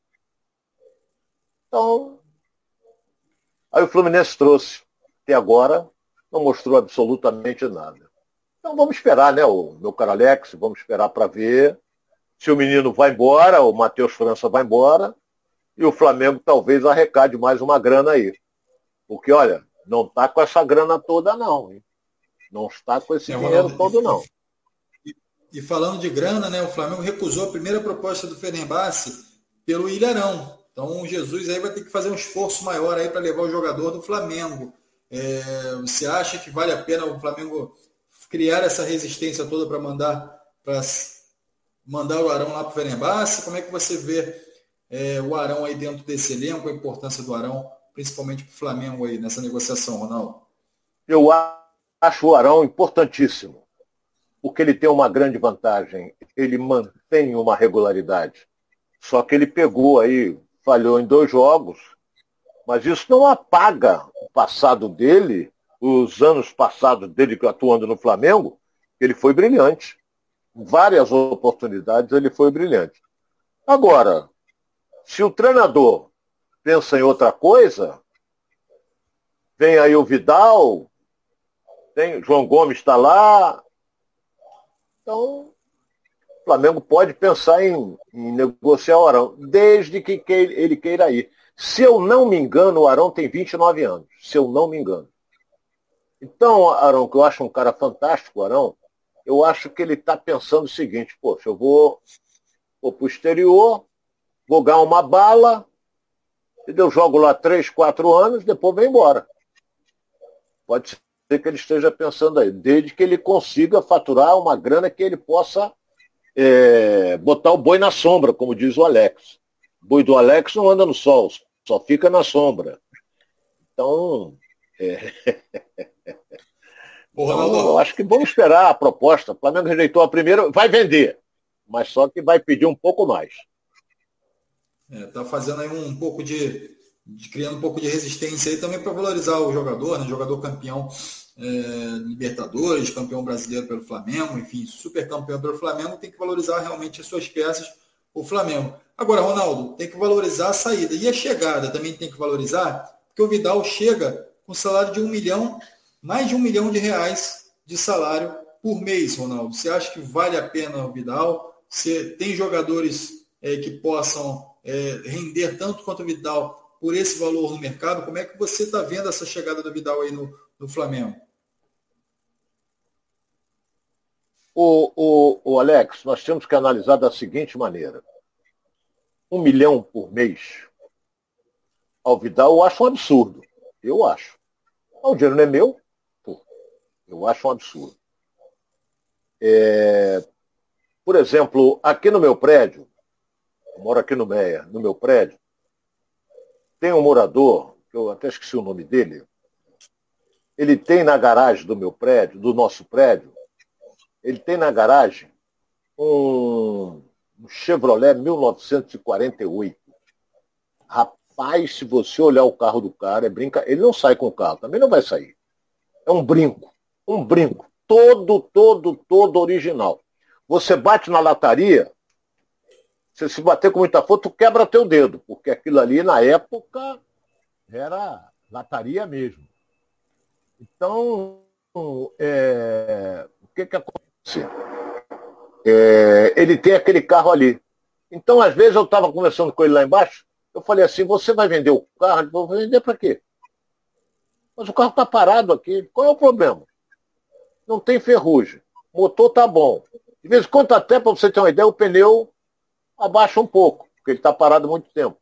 Então, aí o Fluminense trouxe. Até agora não mostrou absolutamente nada. Então vamos esperar, né, o meu caro Alex, vamos esperar para ver se o menino vai embora, o Matheus França vai embora, e o Flamengo talvez arrecade mais uma grana aí. Porque, olha, não está com essa grana toda, não. Hein? Não está com esse é, dinheiro todo, não. E, e, falando de grana, né, o Flamengo recusou a primeira proposta do Fenerbahçe pelo Ilharão. Então o Jesus aí vai ter que fazer um esforço maior aí para levar o jogador do Flamengo. É, você acha que vale a pena o Flamengo criar essa resistência toda para mandar para mandar o Arão lá para o Fenerbahçe? Como é que você vê é, o Arão aí dentro desse elenco, a importância do Arão principalmente para o Flamengo aí nessa negociação, Ronaldo? Eu acho o Arão importantíssimo, porque ele tem uma grande vantagem, ele mantém uma regularidade. Só que ele pegou aí, falhou em dois jogos, mas isso não apaga o passado dele, os anos passados dele atuando no Flamengo, ele foi brilhante. Várias oportunidades ele foi brilhante. Agora, se o treinador pensa em outra coisa. Vem aí o Vidal, tem, João Gomes está lá. Então, o Flamengo pode pensar em, em, negociar o Arão, desde que ele queira ir. Se eu não me engano, o Arão tem 29 anos. Se eu não me engano. Então, Arão, que eu acho um cara fantástico, Arão, eu acho que ele está pensando o seguinte, poxa, eu vou, vou para o exterior, vou ganhar uma bala, eu jogo lá três, quatro anos, depois vem embora. Pode ser que ele esteja pensando aí, desde que ele consiga faturar uma grana que ele possa é, botar o boi na sombra, como diz o Alex. O boi do Alex não anda no sol, só fica na sombra. Então, é... então eu acho que vamos esperar a proposta. O Flamengo rejeitou a primeira, vai vender, mas só que vai pedir um pouco mais. É, tá fazendo aí um pouco de, de, criando um pouco de resistência aí também para valorizar o jogador, né? Jogador campeão é, Libertadores, campeão brasileiro pelo Flamengo, enfim, super campeão pelo Flamengo, tem que valorizar realmente as suas peças, o Flamengo. Agora, Ronaldo, tem que valorizar a saída. E a chegada também tem que valorizar, porque o Vidal chega com salário de um milhão, mais de um milhão de reais de salário por mês, Ronaldo. Você acha que vale a pena o Vidal? Você tem jogadores é, que possam é, render tanto quanto o Vidal por esse valor no mercado. Como é que você está vendo essa chegada do Vidal aí no, no Flamengo? O, o, o Alex, nós temos que analisar da seguinte maneira. Um milhão por mês ao Vidal eu acho um absurdo. Eu acho. O dinheiro não é meu? Pô, eu acho um absurdo. É, por exemplo, aqui no meu prédio, eu moro aqui no Meia, no meu prédio, tem um morador, que eu até esqueci o nome dele, ele tem na garagem do meu prédio, do nosso prédio, ele tem na garagem um, um Chevrolet 1948. Rapaz, se você olhar o carro do cara, é brinca. Ele não sai com o carro, também não vai sair. É um brinco. Um brinco. Todo, todo, todo original. Você bate na lataria, você se bater com muita força, tu quebra teu dedo, porque aquilo ali na época era lataria mesmo. Então, é, o que que acontece? É, ele tem aquele carro ali. Então, às vezes, eu estava conversando com ele lá embaixo, eu falei assim, você vai vender o carro? Ele falou, vender para quê? Mas o carro está parado aqui. Qual é o problema? Não tem ferrugem. O motor tá bom. De vez em quando, até para você ter uma ideia, o pneu abaixa um pouco, porque ele está parado muito tempo.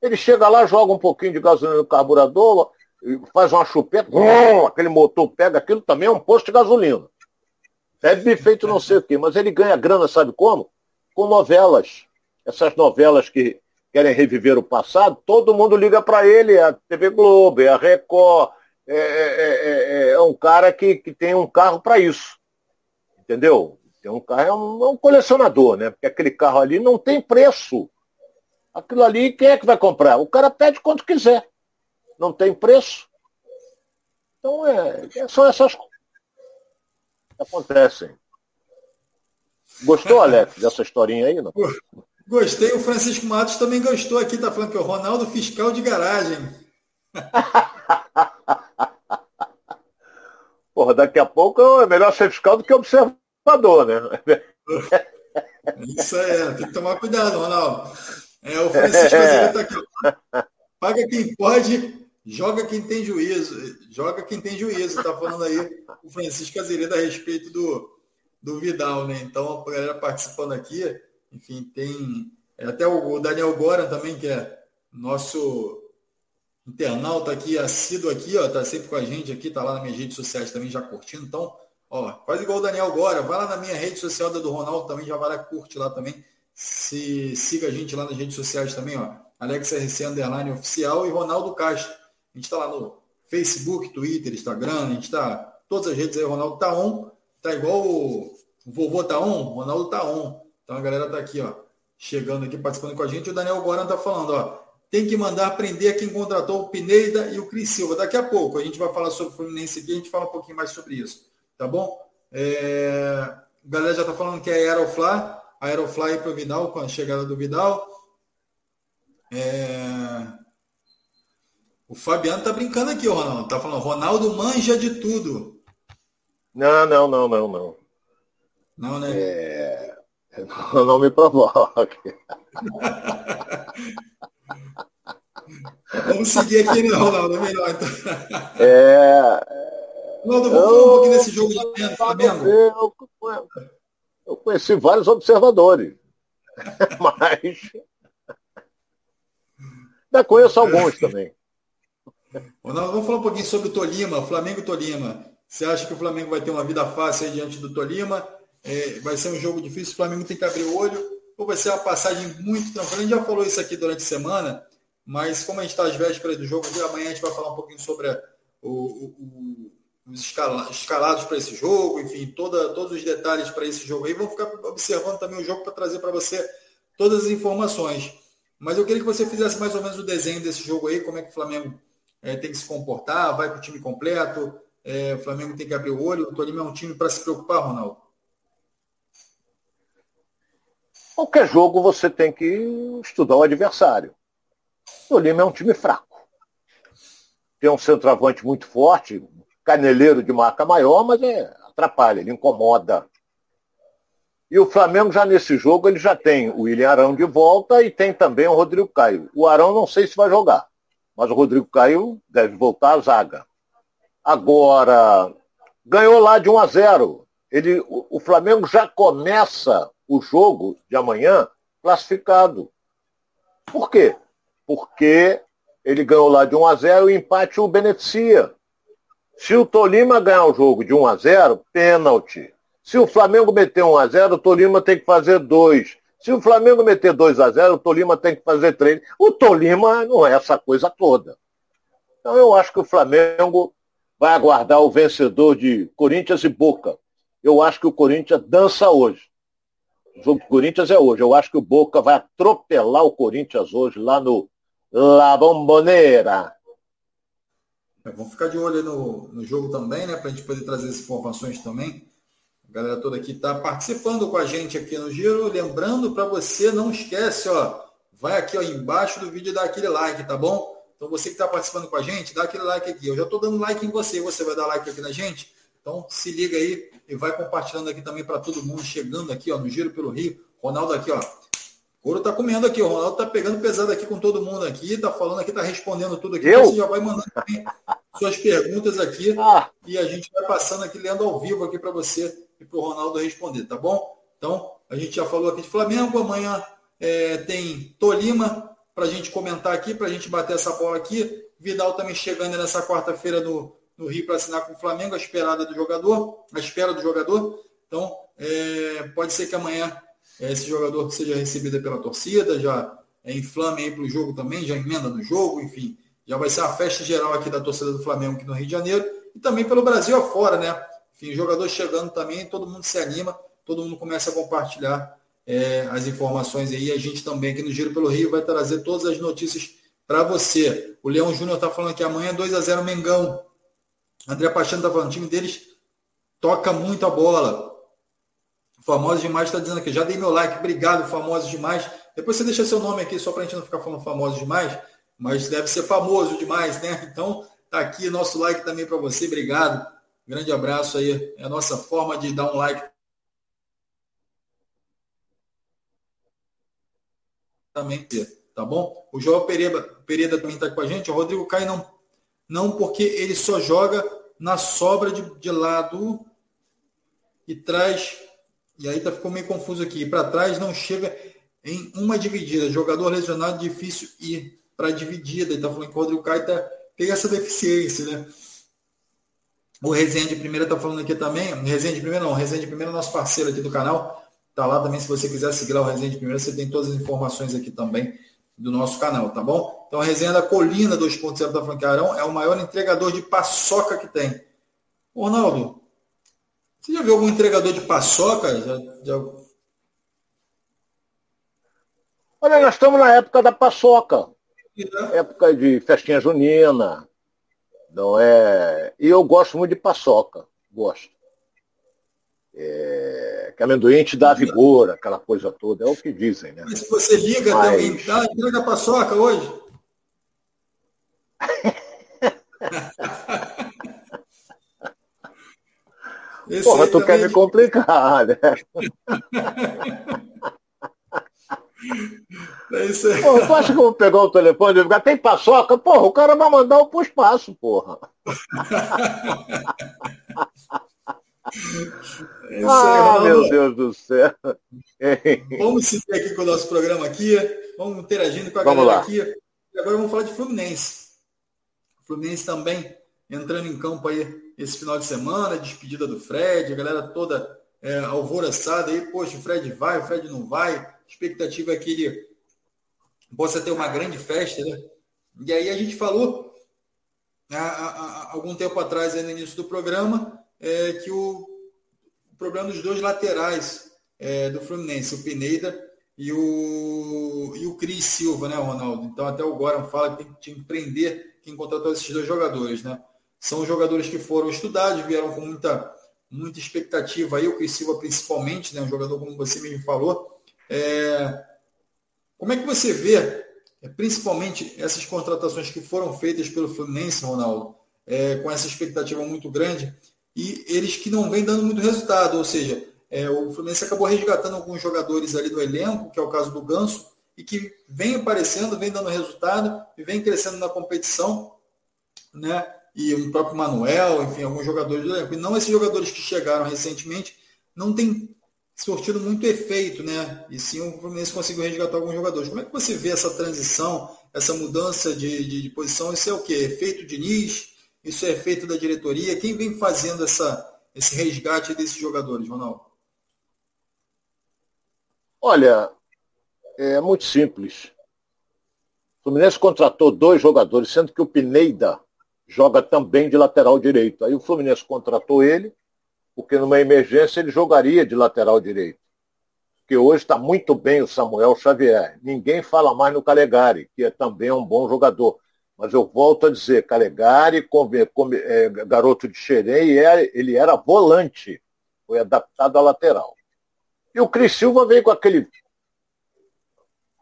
Ele chega lá, joga um pouquinho de gasolina no carburador, faz uma chupeta, aquele motor pega aquilo também é um posto de gasolina. É feito não sei o quê, mas ele ganha grana, sabe como? Com novelas. Essas novelas que querem reviver o passado, todo mundo liga para ele, é a TV Globo, é a Record, é, é, é, é um cara que, que tem um carro para isso. Entendeu? Tem um carro, é um, é um colecionador, né? Porque aquele carro ali não tem preço. Aquilo ali, quem é que vai comprar? O cara pede quanto quiser não tem preço. Então, é, é são essas coisas que acontecem. Gostou, Alex, dessa historinha aí? Não? Gostei. O Francisco Matos também gostou aqui, tá falando que é o Ronaldo fiscal de garagem. *laughs* Porra, daqui a pouco é melhor ser fiscal do que observador, né? Isso aí, tem que tomar cuidado, Ronaldo. É, o Francisco é. aqui. Paga quem pode, Joga quem tem juízo, joga quem tem juízo, tá falando aí o Francisco Azevedo a respeito do, do Vidal, né? Então, a galera participando aqui, enfim, tem é, até o Daniel Goran também, que é nosso internauta aqui, assíduo aqui, ó, tá sempre com a gente aqui, tá lá nas minhas redes sociais também já curtindo. Então, ó, faz igual o Daniel Gora, vai lá na minha rede social da do Ronaldo também, já vai lá, curte lá também. Se siga a gente lá nas redes sociais também, ó. Alex RC Underline Oficial e Ronaldo Castro. A gente está lá no Facebook, Twitter, Instagram, a gente está todas as redes aí, Ronaldo tá on, tá igual o, o vovô tá on, Ronaldo tá on. Então a galera tá aqui, ó, chegando aqui, participando com a gente. O Daniel Goran tá falando, ó, tem que mandar prender quem contratou o Pineda e o Cris Silva. Daqui a pouco a gente vai falar sobre o Fluminense aqui, a gente fala um pouquinho mais sobre isso, tá bom? É... A galera já tá falando que é Aeroflá, Aeroflá para o Vidal, com a chegada do Vidal. É... O Fabiano tá brincando aqui, Ronaldo. Tá falando, Ronaldo manja de tudo. Não, não, não, não, não. Não, né? É... Não, *laughs* não me provoque. *laughs* Vamos seguir aqui, né, Ronaldo? É melhor, então. É... Ronaldo, vamos falar um pouquinho desse jogo de Flamengo. Eu, eu conheci vários observadores. *laughs* Mas... Ainda conheço alguns também. Ronaldo, vamos falar um pouquinho sobre o Tolima, Flamengo e Tolima. Você acha que o Flamengo vai ter uma vida fácil diante do Tolima? É, vai ser um jogo difícil, o Flamengo tem que abrir o olho, ou vai ser uma passagem muito tranquila? A gente já falou isso aqui durante a semana, mas como a gente está às vésperas do jogo, amanhã a gente vai falar um pouquinho sobre o, o, escalados para esse jogo, enfim, toda, todos os detalhes para esse jogo aí. Vamos ficar observando também o jogo para trazer para você todas as informações. Mas eu queria que você fizesse mais ou menos o desenho desse jogo aí, como é que o Flamengo é, tem que se comportar, vai para o time completo, é, o Flamengo tem que abrir o olho, o Tolima é um time para se preocupar, Ronaldo? Qualquer jogo você tem que estudar o adversário. O Tolima é um time fraco. Tem um centroavante muito forte, caneleiro de marca maior, mas é, atrapalha, ele incomoda. E o Flamengo já nesse jogo ele já tem o William Arão de volta e tem também o Rodrigo Caio. O Arão não sei se vai jogar mas o Rodrigo Caio deve voltar à zaga. Agora, ganhou lá de 1 a 0. Ele, o, o Flamengo já começa o jogo de amanhã classificado. Por quê? Porque ele ganhou lá de 1 a 0 e o empate o beneficia. Se o Tolima ganhar o jogo de 1 a 0, pênalti. Se o Flamengo meter 1 a 0, o Tolima tem que fazer dois. Se o Flamengo meter 2 a 0 o Tolima tem que fazer treino. O Tolima não é essa coisa toda. Então eu acho que o Flamengo vai aguardar o vencedor de Corinthians e Boca. Eu acho que o Corinthians dança hoje. O jogo do Corinthians é hoje. Eu acho que o Boca vai atropelar o Corinthians hoje lá no La Bombonera. É, vamos ficar de olho no, no jogo também, né? Para a gente poder trazer as informações também. A galera toda aqui está participando com a gente aqui no Giro. Lembrando para você, não esquece, ó. Vai aqui ó, embaixo do vídeo e dá aquele like, tá bom? Então você que está participando com a gente, dá aquele like aqui. Eu já estou dando like em você, você vai dar like aqui na gente. Então se liga aí e vai compartilhando aqui também para todo mundo chegando aqui ó, no Giro pelo Rio. Ronaldo aqui, ó. O Ouro tá comendo aqui, o Ronaldo tá pegando pesado aqui com todo mundo aqui, tá falando aqui, tá respondendo tudo aqui. Eu? Você já vai mandando suas perguntas aqui ah. e a gente vai passando aqui, lendo ao vivo aqui para você e para o Ronaldo responder, tá bom? Então, a gente já falou aqui de Flamengo, amanhã é, tem Tolima para a gente comentar aqui, para a gente bater essa bola aqui. Vidal também chegando nessa quarta-feira no, no Rio para assinar com o Flamengo, a esperada do jogador, a espera do jogador. Então, é, pode ser que amanhã é, esse jogador seja recebido pela torcida, já é, inflame aí para o jogo também, já emenda no jogo, enfim. Já vai ser a festa geral aqui da torcida do Flamengo aqui no Rio de Janeiro e também pelo Brasil afora, né? Enfim, jogador chegando também, todo mundo se anima, todo mundo começa a compartilhar é, as informações aí. A gente também aqui no Giro pelo Rio vai trazer todas as notícias para você. O Leão Júnior está falando que amanhã 2 a 0 Mengão. André Paixão está falando, o time deles toca muito a bola. Famosos demais está dizendo aqui, já dei meu like, obrigado, famosos demais. Depois você deixa seu nome aqui só para a gente não ficar falando famosos demais, mas deve ser famoso demais, né? Então, tá aqui nosso like também para você, obrigado. Grande abraço aí. É a nossa forma de dar um like também tá bom? O João Pereira, Pereira também está com a gente. O Rodrigo Caio não, não porque ele só joga na sobra de, de lado e traz. E aí tá, ficou meio confuso aqui. Para trás não chega em uma dividida. Jogador lesionado, difícil ir para dividida. Ele está falando que o Rodrigo Caio tá, tem essa deficiência, né? O Resenha de Primeira está falando aqui também. Resenha de Primeira não, Resenha de Primeira é nosso parceiro aqui do canal. Está lá também, se você quiser seguir lá o Resenha de Primeira, você tem todas as informações aqui também do nosso canal, tá bom? Então a da Colina 2.0 da Francarão é o maior entregador de paçoca que tem. Ronaldo, você já viu algum entregador de paçoca? Já, já... Olha, nós estamos na época da paçoca. Época de festinha junina, não é? E eu gosto muito de paçoca, gosto. É... Que amendoim te dá vigor, aquela coisa toda, é o que dizem, né? Mas se você liga Mas... também, tá? Entrega paçoca hoje. *laughs* Porra, tu quer me complicar, né? *laughs* É isso aí. Porra, tu acha que eu vou pegar o telefone e ficar, tem paçoca? Porra, o cara vai mandar o pro espaço, porra. É isso ah, meu Deus do céu. vamos seguir aqui com o nosso programa aqui. Vamos interagindo com a vamos galera lá. aqui. E agora vamos falar de Fluminense. Fluminense também entrando em campo aí esse final de semana, despedida do Fred, a galera toda é, alvoroçada aí, poxa, o Fred vai, o Fred não vai, expectativa é que ele possa ter uma grande festa, né? E aí a gente falou há, há, há algum tempo atrás, no início do programa, é, que o, o, problema dos dois laterais é, do Fluminense, o Pineda e o, e o Cris Silva, né, Ronaldo? Então até o Goran fala que tem que empreender quem contratou esses dois jogadores, né? São jogadores que foram estudados, vieram com muita, muita expectativa aí, o Cris Silva principalmente, né? Um jogador, como você mesmo falou. É... Como é que você vê, é, principalmente, essas contratações que foram feitas pelo Fluminense, Ronaldo, é, com essa expectativa muito grande, e eles que não vêm dando muito resultado, ou seja, é, o Fluminense acabou resgatando alguns jogadores ali do elenco, que é o caso do Ganso, e que vem aparecendo, vem dando resultado e vem crescendo na competição, né? E o próprio Manuel, enfim, alguns jogadores do elenco. E não esses jogadores que chegaram recentemente não tem surtido muito efeito, né? E sim o Fluminense conseguiu resgatar alguns jogadores. Como é que você vê essa transição, essa mudança de, de, de posição? Isso é o quê? Efeito de Nis? Isso é efeito da diretoria? Quem vem fazendo essa, esse resgate desses jogadores, Ronaldo? Olha, É muito simples. O Fluminense contratou dois jogadores, sendo que o Pineida joga também de lateral direito. Aí o Fluminense contratou ele, porque numa emergência ele jogaria de lateral direito. Porque hoje está muito bem o Samuel Xavier. Ninguém fala mais no Calegari, que é também um bom jogador. Mas eu volto a dizer, Calegari, é, garoto de Xerém, ele era volante. Foi adaptado à lateral. E o Cris Silva veio com aquele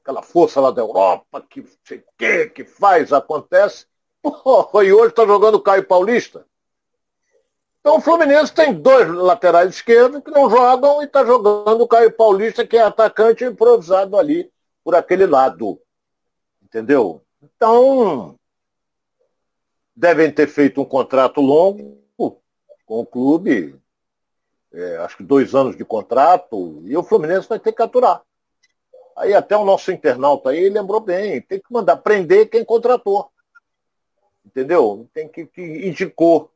aquela força lá da Europa, que sei que, que faz, acontece. *laughs* Oh, e hoje está jogando Caio Paulista. Então o Fluminense tem dois laterais esquerdos que não jogam e está jogando o Caio Paulista, que é atacante improvisado ali por aquele lado. Entendeu? Então, devem ter feito um contrato longo com o clube, é, acho que dois anos de contrato, e o Fluminense vai ter que aturar. Aí até o nosso internauta aí lembrou bem, tem que mandar prender quem contratou. Entendeu? Tem que, que indicou.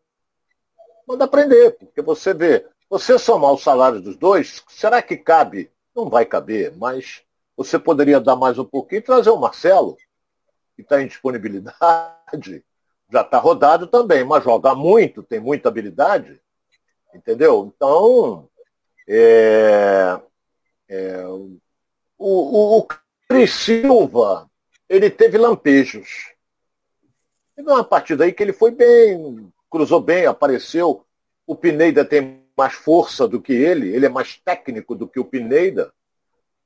Manda prender, porque você vê, você somar o salário dos dois, será que cabe? Não vai caber, mas você poderia dar mais um pouquinho e trazer o Marcelo, que está em disponibilidade, *laughs* já está rodado também, mas joga muito, tem muita habilidade, entendeu? Então, é, é, o, o, o Cris Silva, ele teve lampejos. Teve uma partida aí que ele foi bem, cruzou bem, apareceu. O Pineida tem mais força do que ele, ele é mais técnico do que o Pineida,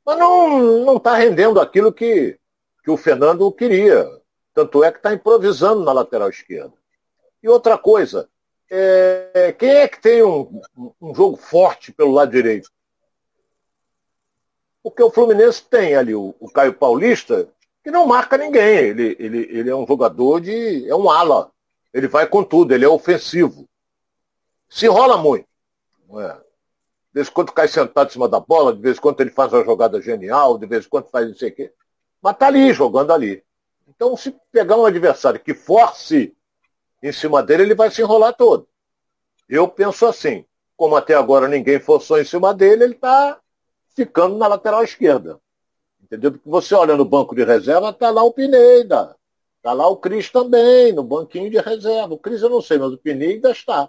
mas não está rendendo aquilo que, que o Fernando queria. Tanto é que está improvisando na lateral esquerda. E outra coisa, é, quem é que tem um, um jogo forte pelo lado direito? Porque o Fluminense tem ali o, o Caio Paulista, que não marca ninguém. Ele, ele, ele é um jogador de. é um ala. Ele vai com tudo, ele é ofensivo. Se enrola muito. Não é? De vez em quando cai sentado em cima da bola, de vez em quando ele faz uma jogada genial, de vez em quando faz não sei o quê. Mas tá ali, jogando ali. Então, se pegar um adversário que force em cima dele, ele vai se enrolar todo. Eu penso assim, como até agora ninguém forçou em cima dele, ele está ficando na lateral esquerda. Entendeu? Porque você olha no banco de reserva, está lá o Pineda. Está lá o Cris também, no banquinho de reserva. O Cris eu não sei, mas o Pineda está.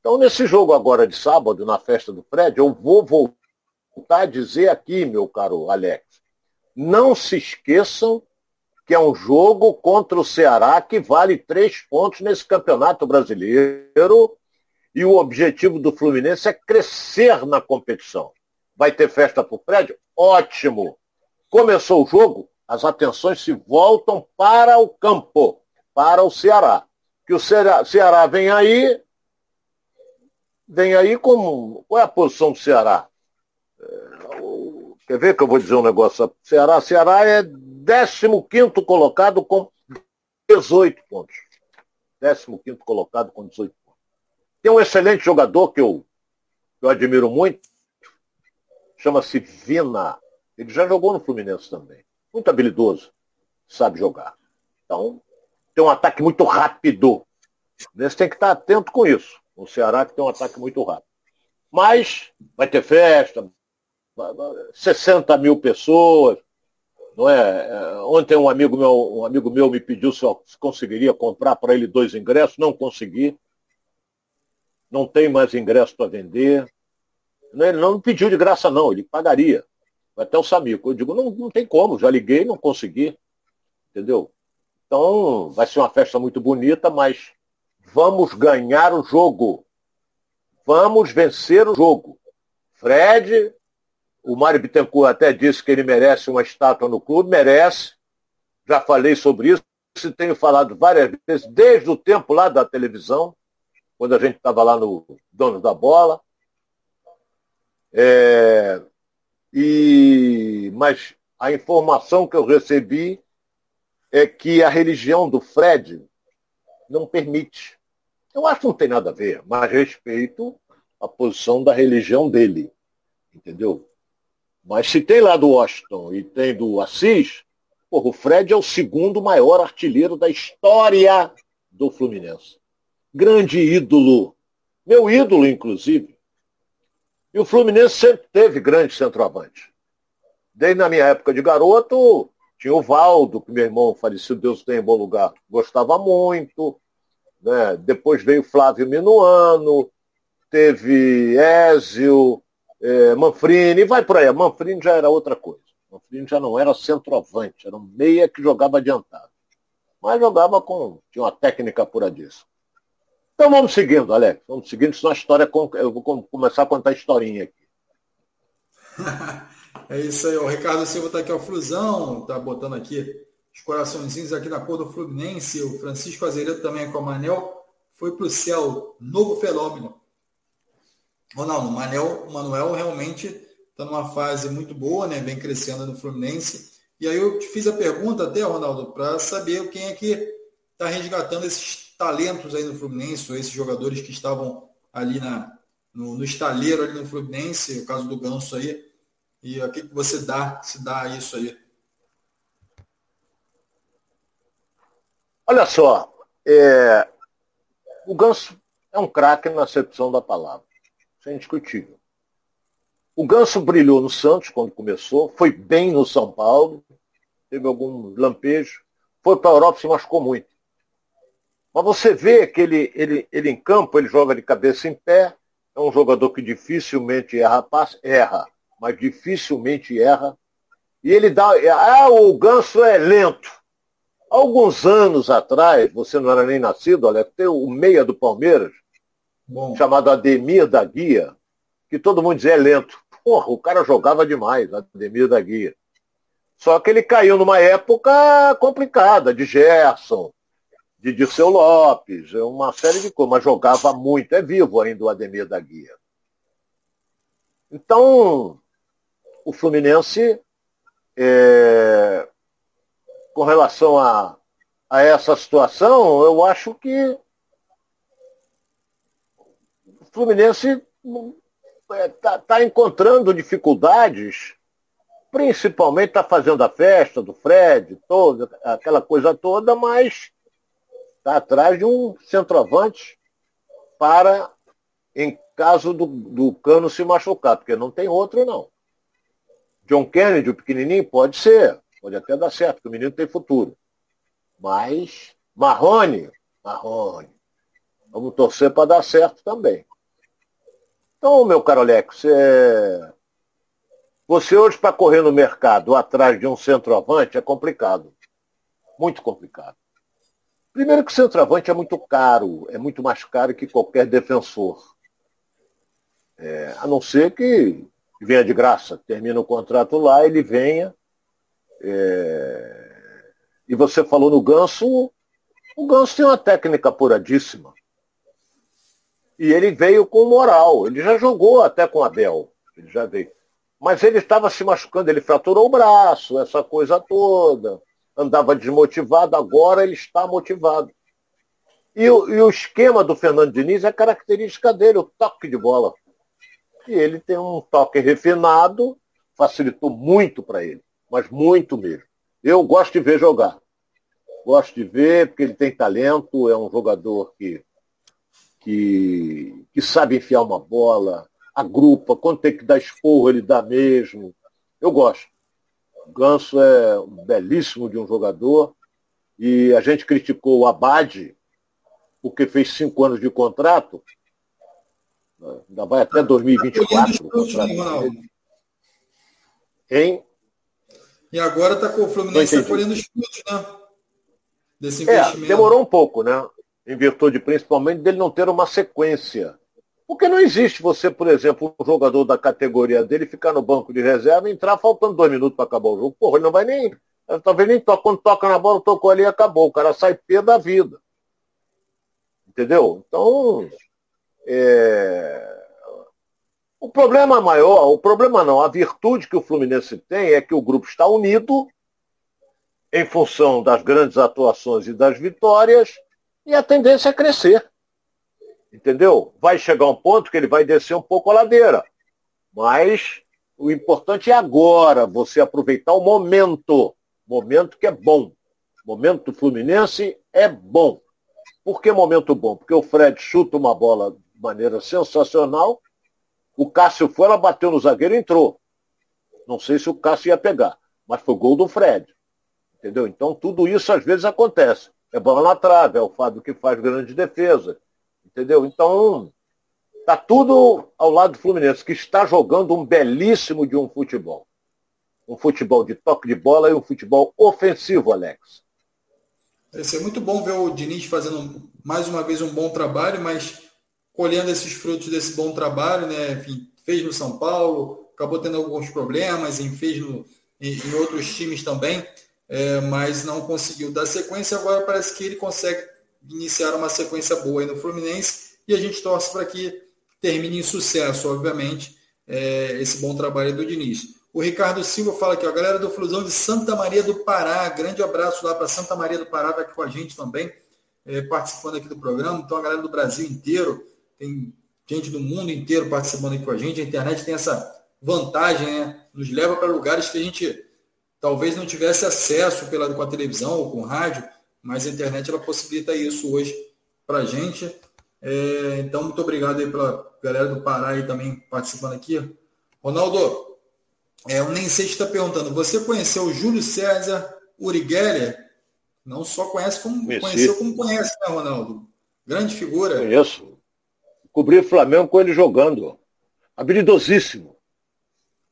Então, nesse jogo agora de sábado, na festa do Fred, eu vou voltar a dizer aqui, meu caro Alex, não se esqueçam que é um jogo contra o Ceará que vale três pontos nesse campeonato brasileiro e o objetivo do Fluminense é crescer na competição. Vai ter festa para o prédio? Ótimo! Começou o jogo, as atenções se voltam para o campo, para o Ceará. Que o Ceará, vem aí, vem aí como. Qual é a posição do Ceará? É, quer ver que eu vou dizer um negócio? Ceará, Ceará é 15 colocado com 18 pontos. 15 colocado com 18 pontos. Tem um excelente jogador que eu, que eu admiro muito, chama-se Vina. Ele já jogou no Fluminense também. Muito habilidoso, sabe jogar. Então, tem um ataque muito rápido. Você tem que estar atento com isso. O Ceará que tem um ataque muito rápido. Mas vai ter festa, 60 mil pessoas. Não é? é? Ontem um amigo meu, um amigo meu me pediu se eu conseguiria comprar para ele dois ingressos. Não consegui. Não tem mais ingresso para vender. Ele não me pediu de graça, não, ele pagaria. Até o Samico. Eu digo, não, não tem como, já liguei, não consegui. Entendeu? Então, vai ser uma festa muito bonita, mas vamos ganhar o jogo. Vamos vencer o jogo. Fred, o Mário Bittencourt até disse que ele merece uma estátua no clube, merece. Já falei sobre isso, tenho falado várias vezes, desde o tempo lá da televisão, quando a gente estava lá no Dono da Bola. É, e, mas a informação que eu recebi é que a religião do Fred não permite. Eu acho que não tem nada a ver, mas respeito a posição da religião dele. Entendeu? Mas se tem lá do Washington e tem do Assis, porra, o Fred é o segundo maior artilheiro da história do Fluminense. Grande ídolo. Meu ídolo, inclusive. E o Fluminense sempre teve grande centroavante. Desde na minha época de garoto, tinha o Valdo, que meu irmão falecido, Deus tem em bom lugar, gostava muito. Né? Depois veio Flávio Minuano, teve Ézio, é, Manfrini, vai por aí. Manfrini já era outra coisa. Manfrini já não era centroavante, era um meia que jogava adiantado. Mas jogava com. tinha uma técnica disso. Então vamos seguindo, Alex. Vamos seguindo, senão a história. Eu vou começar a contar a historinha aqui. *laughs* é isso aí, o Ricardo Silva está aqui, o Flusão, está botando aqui os coraçõezinhos aqui na cor do Fluminense. O Francisco Azeredo também com a Manel. Foi para o céu, novo fenômeno. Ronaldo, o Manel, o Manuel realmente está numa fase muito boa, né? Vem crescendo no Fluminense. E aí eu te fiz a pergunta até, Ronaldo, para saber quem é que está resgatando esses talentos aí no Fluminense, ou esses jogadores que estavam ali na, no, no estaleiro ali no Fluminense, o caso do Ganso aí. E o que, você dá, se dá isso aí? Olha só, é, o Ganso é um craque na acepção da palavra. Isso é indiscutível. O Ganso brilhou no Santos quando começou, foi bem no São Paulo, teve algum lampejo, foi para a Europa e se machucou muito. Mas você vê que ele, ele, ele em campo, ele joga de cabeça em pé, é um jogador que dificilmente erra passe, erra, mas dificilmente erra. E ele dá. Ah, o Ganso é lento. Alguns anos atrás, você não era nem nascido, olha, tem o meia do Palmeiras, Bom. chamado Ademir da Guia, que todo mundo dizia é lento. Porra, o cara jogava demais, Ademir da Guia. Só que ele caiu numa época complicada, de Gerson, de Dirceu Lopes, uma série de coisas, mas jogava muito. É vivo ainda o Ademir da Guia. Então, o Fluminense, é, com relação a, a essa situação, eu acho que Fluminense está é, tá encontrando dificuldades, principalmente está fazendo a festa do Fred, toda, aquela coisa toda, mas está atrás de um centroavante para, em caso do, do cano se machucar, porque não tem outro não. John Kennedy, o pequenininho, pode ser, pode até dar certo, porque o menino tem futuro. Mas Marrone, Marrone, vamos torcer para dar certo também. Então, meu caro Alex, é... você hoje para correr no mercado atrás de um centroavante é complicado. Muito complicado. Primeiro que o centroavante é muito caro, é muito mais caro que qualquer defensor. É, a não ser que venha de graça, termina o contrato lá, ele venha. É... E você falou no Ganso, o Ganso tem uma técnica apuradíssima. E ele veio com moral. Ele já jogou até com Abel. Ele já veio. Mas ele estava se machucando, ele fraturou o braço, essa coisa toda. Andava desmotivado, agora ele está motivado. E o, e o esquema do Fernando Diniz é característica dele, o toque de bola. E ele tem um toque refinado, facilitou muito para ele, mas muito mesmo. Eu gosto de ver jogar. Gosto de ver, porque ele tem talento, é um jogador que que, que sabe enfiar uma bola, agrupa, quando tem que dar esporro, ele dá mesmo. Eu gosto. Ganso é um belíssimo de um jogador. E a gente criticou o Abade, porque fez cinco anos de contrato. Ainda vai até 2024. O contrato Hein? E agora está com o Fluminense tá colhendo os frutos, né? Desse é, investimento. É, demorou um pouco, né? em virtude principalmente dele não ter uma sequência. Porque não existe você, por exemplo, um jogador da categoria dele ficar no banco de reserva e entrar faltando dois minutos para acabar o jogo. Porra, ele não vai nem. Talvez nem toca. Quando toca na bola, tocou ali e acabou. O cara sai pé da vida. Entendeu? Então. É... O problema maior, o problema não, a virtude que o Fluminense tem é que o grupo está unido em função das grandes atuações e das vitórias e a tendência é crescer. Entendeu? Vai chegar um ponto que ele vai descer um pouco a ladeira. Mas o importante é agora você aproveitar o momento. Momento que é bom. Momento do Fluminense é bom. Por que momento bom? Porque o Fred chuta uma bola de maneira sensacional. O Cássio foi, ela bateu no zagueiro e entrou. Não sei se o Cássio ia pegar, mas foi gol do Fred. Entendeu? Então tudo isso às vezes acontece. É bola na trave, é o Fábio que faz grande defesa. Entendeu? Então, tá tudo ao lado do Fluminense, que está jogando um belíssimo de um futebol. Um futebol de toque de bola e um futebol ofensivo, Alex. Vai ser muito bom ver o Diniz fazendo mais uma vez um bom trabalho, mas colhendo esses frutos desse bom trabalho, né? Enfim, fez no São Paulo, acabou tendo alguns problemas, enfim, fez no, em, em outros times também, é, mas não conseguiu dar sequência. Agora parece que ele consegue iniciar uma sequência boa aí no Fluminense e a gente torce para que termine em sucesso, obviamente, é, esse bom trabalho do Diniz. O Ricardo Silva fala aqui, ó, a galera do Flusão de Santa Maria do Pará, grande abraço lá para Santa Maria do Pará, está aqui com a gente também, é, participando aqui do programa. Então, a galera do Brasil inteiro, tem gente do mundo inteiro participando aqui com a gente. A internet tem essa vantagem, né? Nos leva para lugares que a gente talvez não tivesse acesso pela, com a televisão ou com rádio, mas a internet ela possibilita isso hoje para a gente. É, então, muito obrigado aí pela galera do Pará aí também participando aqui. Ronaldo, é, o Nem Sei está perguntando, você conheceu o Júlio César Uri Não só conhece como Conheci. conheceu como conhece, né, Ronaldo? Grande figura. Conheço. Cobri o Flamengo com ele jogando. Habilidosíssimo.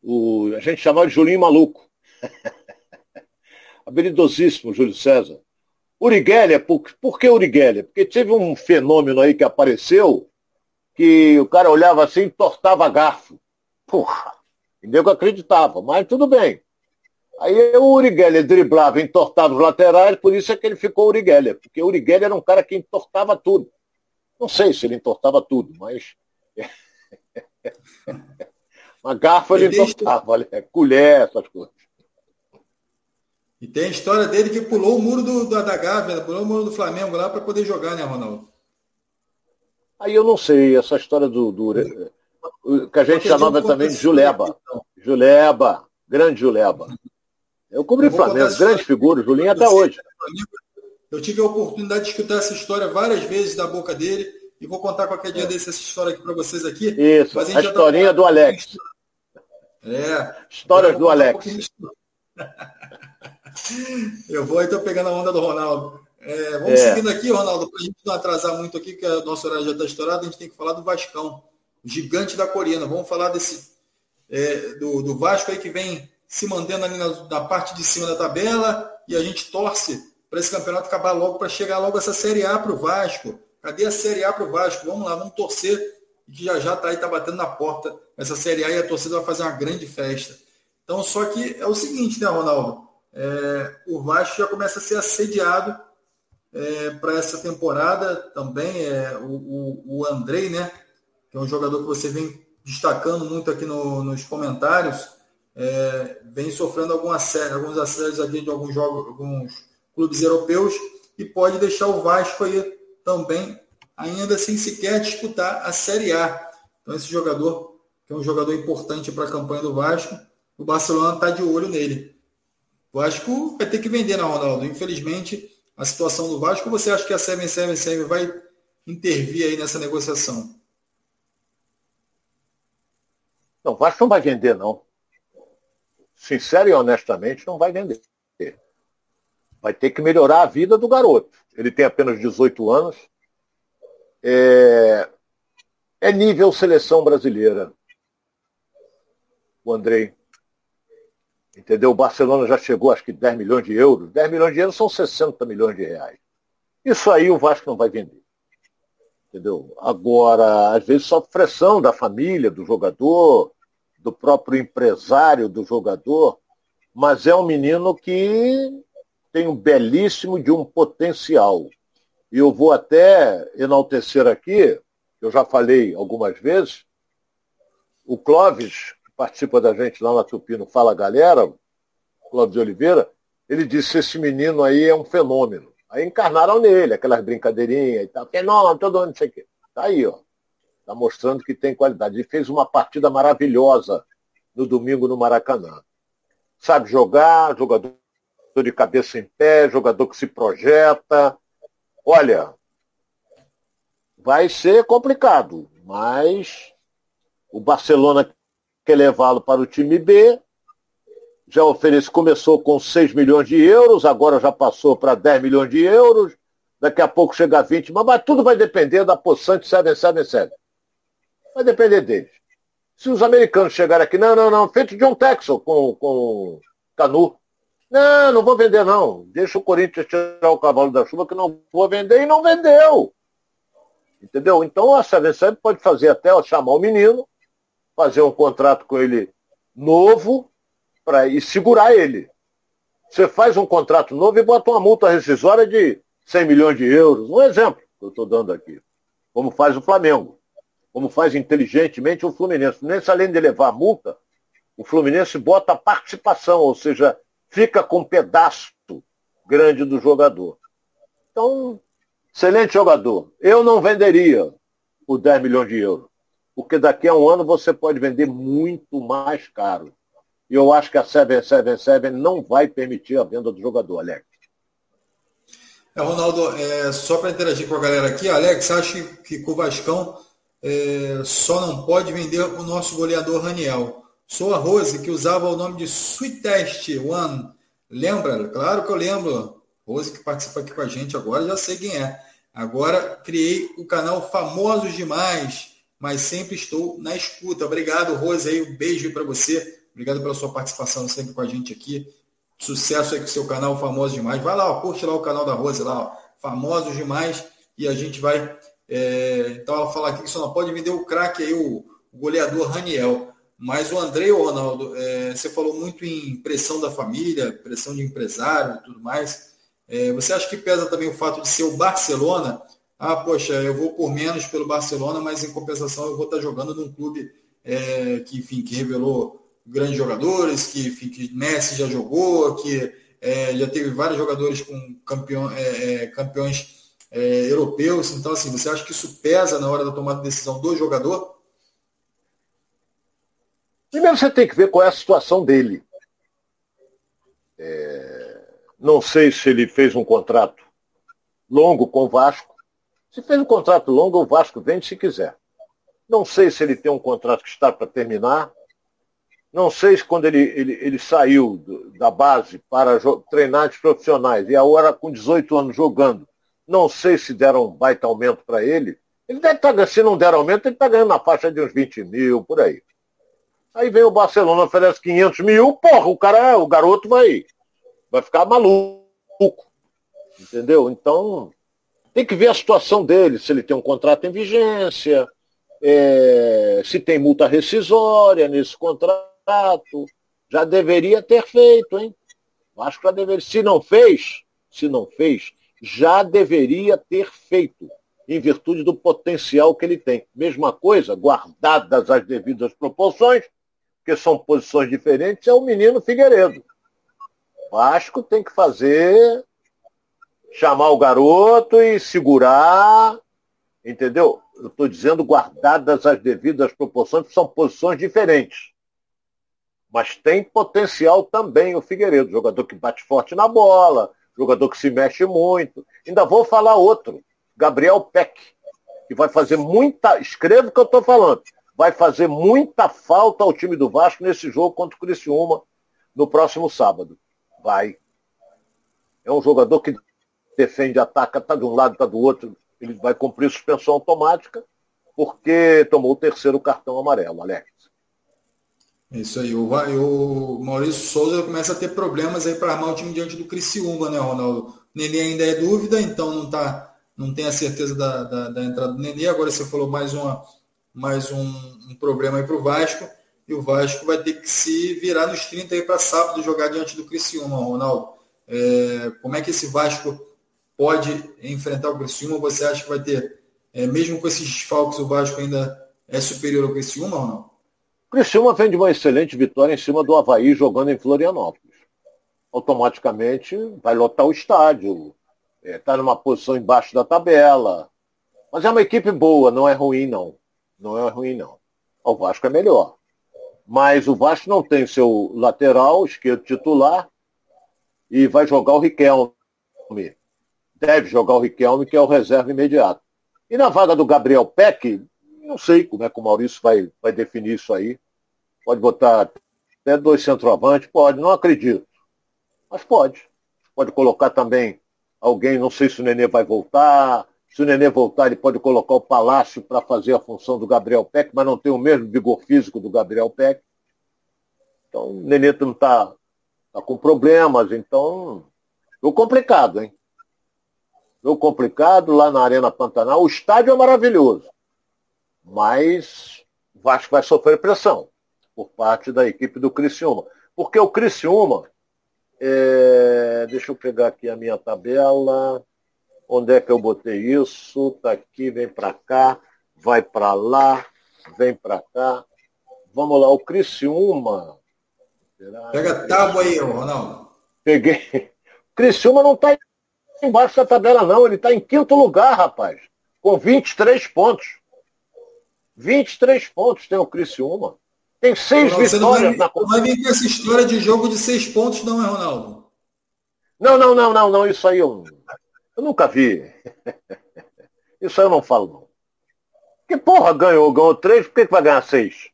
O, a gente chamava de Julinho Maluco. *laughs* Habilidosíssimo, Júlio César. Uriguelia, por, por que Uriguelia? Porque teve um fenômeno aí que apareceu que o cara olhava assim e tortava garfo. Porra! E nego acreditava, mas tudo bem. Aí o Uri Geller driblava, entortava os laterais, por isso é que ele ficou Uri Geller, porque o Uri Geller era um cara que entortava tudo. Não sei se ele entortava tudo, mas. *laughs* Uma garfo ele entortava, olha, colher, essas coisas. E tem a história dele que pulou o muro do, da, da Gávea, pulou o muro do Flamengo lá para poder jogar, né, Ronaldo? Aí eu não sei, essa história do, do que a gente chamava também de Juleba. Juleba, grande Juleba. Eu cobri Flamengo, grande figura, Julinho até hoje. Eu tive a oportunidade de escutar essa história várias vezes da boca dele e vou contar qualquer dia é. desse essa história aqui para vocês aqui. Isso, a, a historinha tá... do Alex. É. Histórias do Alex. *laughs* Eu vou então pegando a onda do Ronaldo. É, vamos é. seguindo aqui, Ronaldo, para a gente não atrasar muito aqui, que o nosso horário já está estourado, a gente tem que falar do Vascão gigante da Corina. Vamos falar desse é, do, do, Vasco aí que vem se mantendo ali na, na, parte de cima da tabela e a gente torce para esse campeonato acabar logo, para chegar logo essa Série A para o Vasco. Cadê a Série A para o Vasco? Vamos lá, vamos torcer, que já já está aí, está batendo na porta essa Série A e a torcida vai fazer uma grande festa. Então, só que é o seguinte, né, Ronaldo? É, o Vasco já começa a ser assediado é, para essa temporada também. É, o, o, o Andrei, né? que é um jogador que você vem destacando muito aqui no, nos comentários, é, vem sofrendo algumas, alguns assédios aqui de alguns jogos, alguns clubes europeus e pode deixar o Vasco aí também ainda sem sequer disputar a Série A. Então esse jogador, que é um jogador importante para a campanha do Vasco, o Barcelona está de olho nele. O Vasco vai ter que vender, né, Ronaldo? Infelizmente, a situação do Vasco, você acha que a 777 vai intervir aí nessa negociação? Não, o Vasco não vai vender, não. Sincero e honestamente, não vai vender. Vai ter que melhorar a vida do garoto. Ele tem apenas 18 anos. É, é nível seleção brasileira. O Andrei. Entendeu? O Barcelona já chegou, acho que 10 milhões de euros. 10 milhões de euros são 60 milhões de reais. Isso aí o Vasco não vai vender. Entendeu? Agora, às vezes sofre pressão da família, do jogador, do próprio empresário do jogador, mas é um menino que tem um belíssimo de um potencial. E eu vou até enaltecer aqui, eu já falei algumas vezes, o Clóvis, participa da gente lá na Tupino Fala Galera, Clóvis Oliveira, ele disse, esse menino aí é um fenômeno. Aí encarnaram nele, aquelas brincadeirinhas e tal, fenômeno, todo mundo, não sei o quê. Tá aí, ó. Está mostrando que tem qualidade. Ele fez uma partida maravilhosa no domingo no Maracanã. Sabe jogar, jogador de cabeça em pé, jogador que se projeta. Olha, vai ser complicado, mas o Barcelona quer levá-lo para o time B já oferece, começou com 6 milhões de euros, agora já passou para 10 milhões de euros, daqui a pouco chega a 20, mas, mas tudo vai depender da possante 777. Vai depender deles. Se os americanos chegarem aqui, não, não, não, feito John Texel com, com Canu. Não, não vou vender não. Deixa o Corinthians tirar o cavalo da chuva que não vou vender e não vendeu. Entendeu? Então a 77 pode fazer até chamar o menino, fazer um contrato com ele novo para e segurar ele. Você faz um contrato novo e bota uma multa rescisória de 100 milhões de euros. Um exemplo que eu estou dando aqui. Como faz o Flamengo como faz inteligentemente o Fluminense. O Fluminense, além de levar a multa, o Fluminense bota a participação, ou seja, fica com um pedaço grande do jogador. Então, excelente jogador. Eu não venderia por 10 milhões de euros, porque daqui a um ano você pode vender muito mais caro. E eu acho que a 777 não vai permitir a venda do jogador, Alex. É, Ronaldo, é, só para interagir com a galera aqui, Alex, acho que o Vascão é, só não pode vender o nosso goleador Raniel. Sou a Rose, que usava o nome de Sweetest One. Lembra? Claro que eu lembro. Rose, que participa aqui com a gente agora, já sei quem é. Agora criei o canal Famosos Demais, mas sempre estou na escuta. Obrigado, Rose, aí, um beijo para você. Obrigado pela sua participação sempre com a gente aqui. Sucesso aí com o seu canal Famosos Demais. Vai lá, ó, curte lá o canal da Rose lá, ó, Famosos Demais, e a gente vai é, então ela fala aqui que só não pode vender o craque aí, o, o, goleador Raniel. Mas o André, o Ronaldo, é, você falou muito em pressão da família, pressão de empresário e tudo mais. É, você acha que pesa também o fato de ser o Barcelona? Ah, poxa, eu vou por menos pelo Barcelona, mas em compensação eu vou estar jogando num clube é, que, enfim, que revelou grandes jogadores, que, enfim, que Messi já jogou, que é, já teve vários jogadores com campeão, é, campeões é, europeus. Então, assim, você acha que isso pesa na hora da tomada de decisão do jogador? Primeiro você tem que ver qual é a situação dele. É, não sei se ele fez um contrato longo com o Vasco. Se fez um contrato longo, o Vasco vende se quiser. Não sei se ele tem um contrato que está para terminar. Não sei se quando ele, ele, ele saiu da base para treinar de profissionais e agora com 18 anos jogando, não sei se deram um baita aumento para ele. Ele deve estar, tá se não der aumento, ele está ganhando na faixa de uns 20 mil, por aí. Aí vem o Barcelona, oferece 500 mil, porra, o cara, o garoto vai, vai ficar maluco. Entendeu? Então, tem que ver a situação dele, se ele tem um contrato em vigência, é, se tem multa rescisória nesse contrato. Já deveria ter feito, hein? Acho que já deveria. Se não fez, se não fez, já deveria ter feito, em virtude do potencial que ele tem. Mesma coisa, guardadas as devidas proporções, que são posições diferentes, é o menino Figueiredo. Vasco tem que fazer, chamar o garoto e segurar, entendeu? Eu estou dizendo guardadas as devidas proporções, que são posições diferentes. Mas tem potencial também o Figueiredo, jogador que bate forte na bola, jogador que se mexe muito. Ainda vou falar outro, Gabriel Peck, que vai fazer muita. Escreva o que eu estou falando. Vai fazer muita falta ao time do Vasco nesse jogo contra o Criciúma no próximo sábado. Vai. É um jogador que defende, ataca, está de um lado, está do outro. Ele vai cumprir suspensão automática porque tomou o terceiro cartão amarelo, Alex. Isso aí. O, o Maurício Souza começa a ter problemas aí para armar o time diante do Criciúma, né, Ronaldo? Nenê ainda é dúvida, então não tá, não tem a certeza da, da, da entrada do Nenê. Agora você falou mais, uma, mais um, um problema aí para o Vasco. E o Vasco vai ter que se virar nos 30 aí para sábado jogar diante do Criciúma, Ronaldo. É, como é que esse Vasco pode enfrentar o Criciúma? Você acha que vai ter, é, mesmo com esses desfalques, o Vasco ainda é superior ao Criciúma ou não? Criciúma vem de uma excelente vitória em cima do Havaí jogando em Florianópolis. Automaticamente vai lotar o estádio. Está é, tá numa posição embaixo da tabela. Mas é uma equipe boa, não é ruim não. Não é ruim não. O Vasco é melhor. Mas o Vasco não tem seu lateral esquerdo titular e vai jogar o Riquelme. Deve jogar o Riquelme, que é o reserva imediato. E na vaga do Gabriel Peck, não sei como é que o Maurício vai, vai definir isso aí. Pode botar Até dois centroavantes, pode, não acredito. Mas pode. Pode colocar também alguém, não sei se o Nenê vai voltar. Se o Nenê voltar, ele pode colocar o Palácio para fazer a função do Gabriel Peck, mas não tem o mesmo vigor físico do Gabriel Peck. Então, o Nenê não está tá com problemas, então. Ficou complicado, hein? Ficou complicado lá na Arena Pantanal. O estádio é maravilhoso, mas o Vasco vai sofrer pressão por parte da equipe do Criciúma. Porque o Criciúma, é... deixa eu pegar aqui a minha tabela. Onde é que eu botei isso? Tá aqui, vem para cá, vai para lá, vem para cá. Vamos lá, o Criciúma. Pega a tábua aí, Ronaldo. Peguei. *laughs* O Criciúma não está embaixo da tabela, não. Ele está em quinto lugar, rapaz. Com 23 pontos. 23 pontos tem o Criciúma. Tem seis vitórias na competição. Não vai vir com essa história de jogo de seis pontos, não é, Ronaldo? Não, não, não, não, não. Isso aí eu, eu nunca vi. *laughs* Isso aí eu não falo, não. Que porra ganhou? Ganhou três, por que, que vai ganhar seis?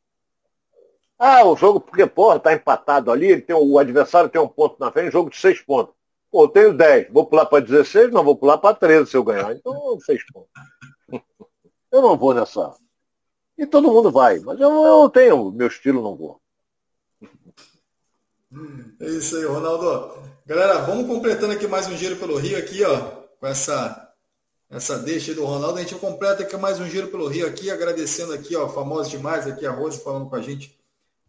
Ah, o jogo, porque, porra, tá empatado ali, ele tem, o adversário tem um ponto na frente, jogo de seis pontos. Pô, tenho dez, vou pular para 16, não, vou pular para 13 se eu ganhar. Então, seis pontos. Eu não vou nessa. E todo mundo vai, mas eu, eu tenho, meu estilo não vou. É isso aí, Ronaldo. Galera, vamos completando aqui mais um giro pelo Rio aqui, ó, com essa essa deixa do Ronaldo. A gente completa aqui mais um giro pelo Rio aqui, agradecendo aqui, ó, famoso demais aqui a Rose falando com a gente,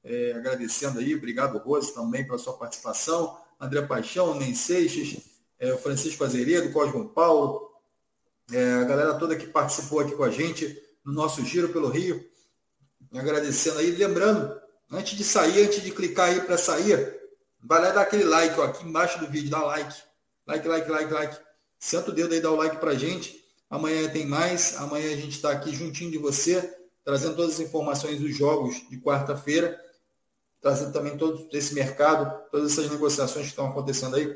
é, agradecendo aí, obrigado Rose também pela sua participação. André Paixão, Nem Seixas, é, Francisco Azeredo, Cosmo Paulo, é, a galera toda que participou aqui com a gente no nosso giro pelo Rio. Agradecendo aí, lembrando, antes de sair, antes de clicar aí para sair, vai lá dar aquele like ó, aqui embaixo do vídeo, dá like. Like, like, like, like. Senta o dedo aí, dá o like pra gente. Amanhã tem mais. Amanhã a gente está aqui juntinho de você, trazendo todas as informações dos jogos de quarta-feira, trazendo também todo esse mercado, todas essas negociações que estão acontecendo aí,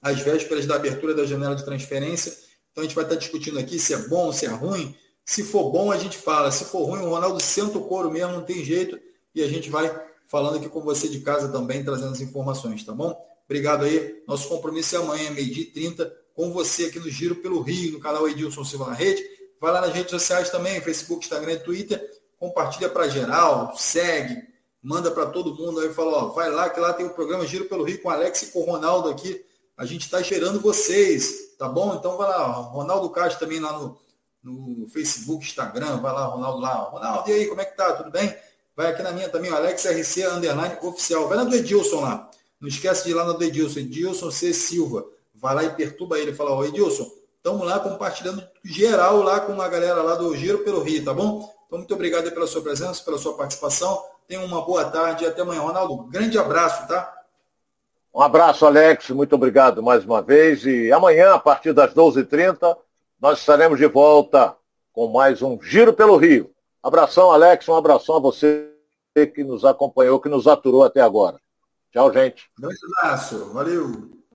às vésperas da abertura da janela de transferência. Então a gente vai estar discutindo aqui se é bom, se é ruim, se for bom, a gente fala. Se for ruim, o Ronaldo senta o couro mesmo, não tem jeito. E a gente vai falando aqui com você de casa também, trazendo as informações, tá bom? Obrigado aí. Nosso compromisso é amanhã, meio-dia e 30, com você aqui no Giro pelo Rio, no canal Edilson Silva na Rede. Vai lá nas redes sociais também, Facebook, Instagram e Twitter. Compartilha para geral, segue, manda para todo mundo aí, fala, ó, vai lá que lá tem o programa Giro pelo Rio com Alex e com o Ronaldo aqui. A gente está esperando vocês, tá bom? Então vai lá, Ronaldo Castro também lá no, no Facebook, Instagram, vai lá, Ronaldo lá. Ronaldo, e aí, como é que tá? Tudo bem? Vai aqui na minha também, o Alex RC Underline Oficial. Vai na do Edilson lá. Não esquece de ir lá do Edilson, Edilson C. Silva. Vai lá e perturba ele. Fala, ó, Edilson, estamos lá compartilhando geral lá com a galera lá do Giro pelo Rio, tá bom? Então, muito obrigado pela sua presença, pela sua participação. Tenha uma boa tarde e até amanhã. Ronaldo, grande abraço, tá? Um abraço, Alex. Muito obrigado mais uma vez. E amanhã, a partir das 12h30, nós estaremos de volta com mais um Giro pelo Rio. Abração, Alex, um abração a você que nos acompanhou, que nos aturou até agora. Tchau, gente. Um abraço, valeu.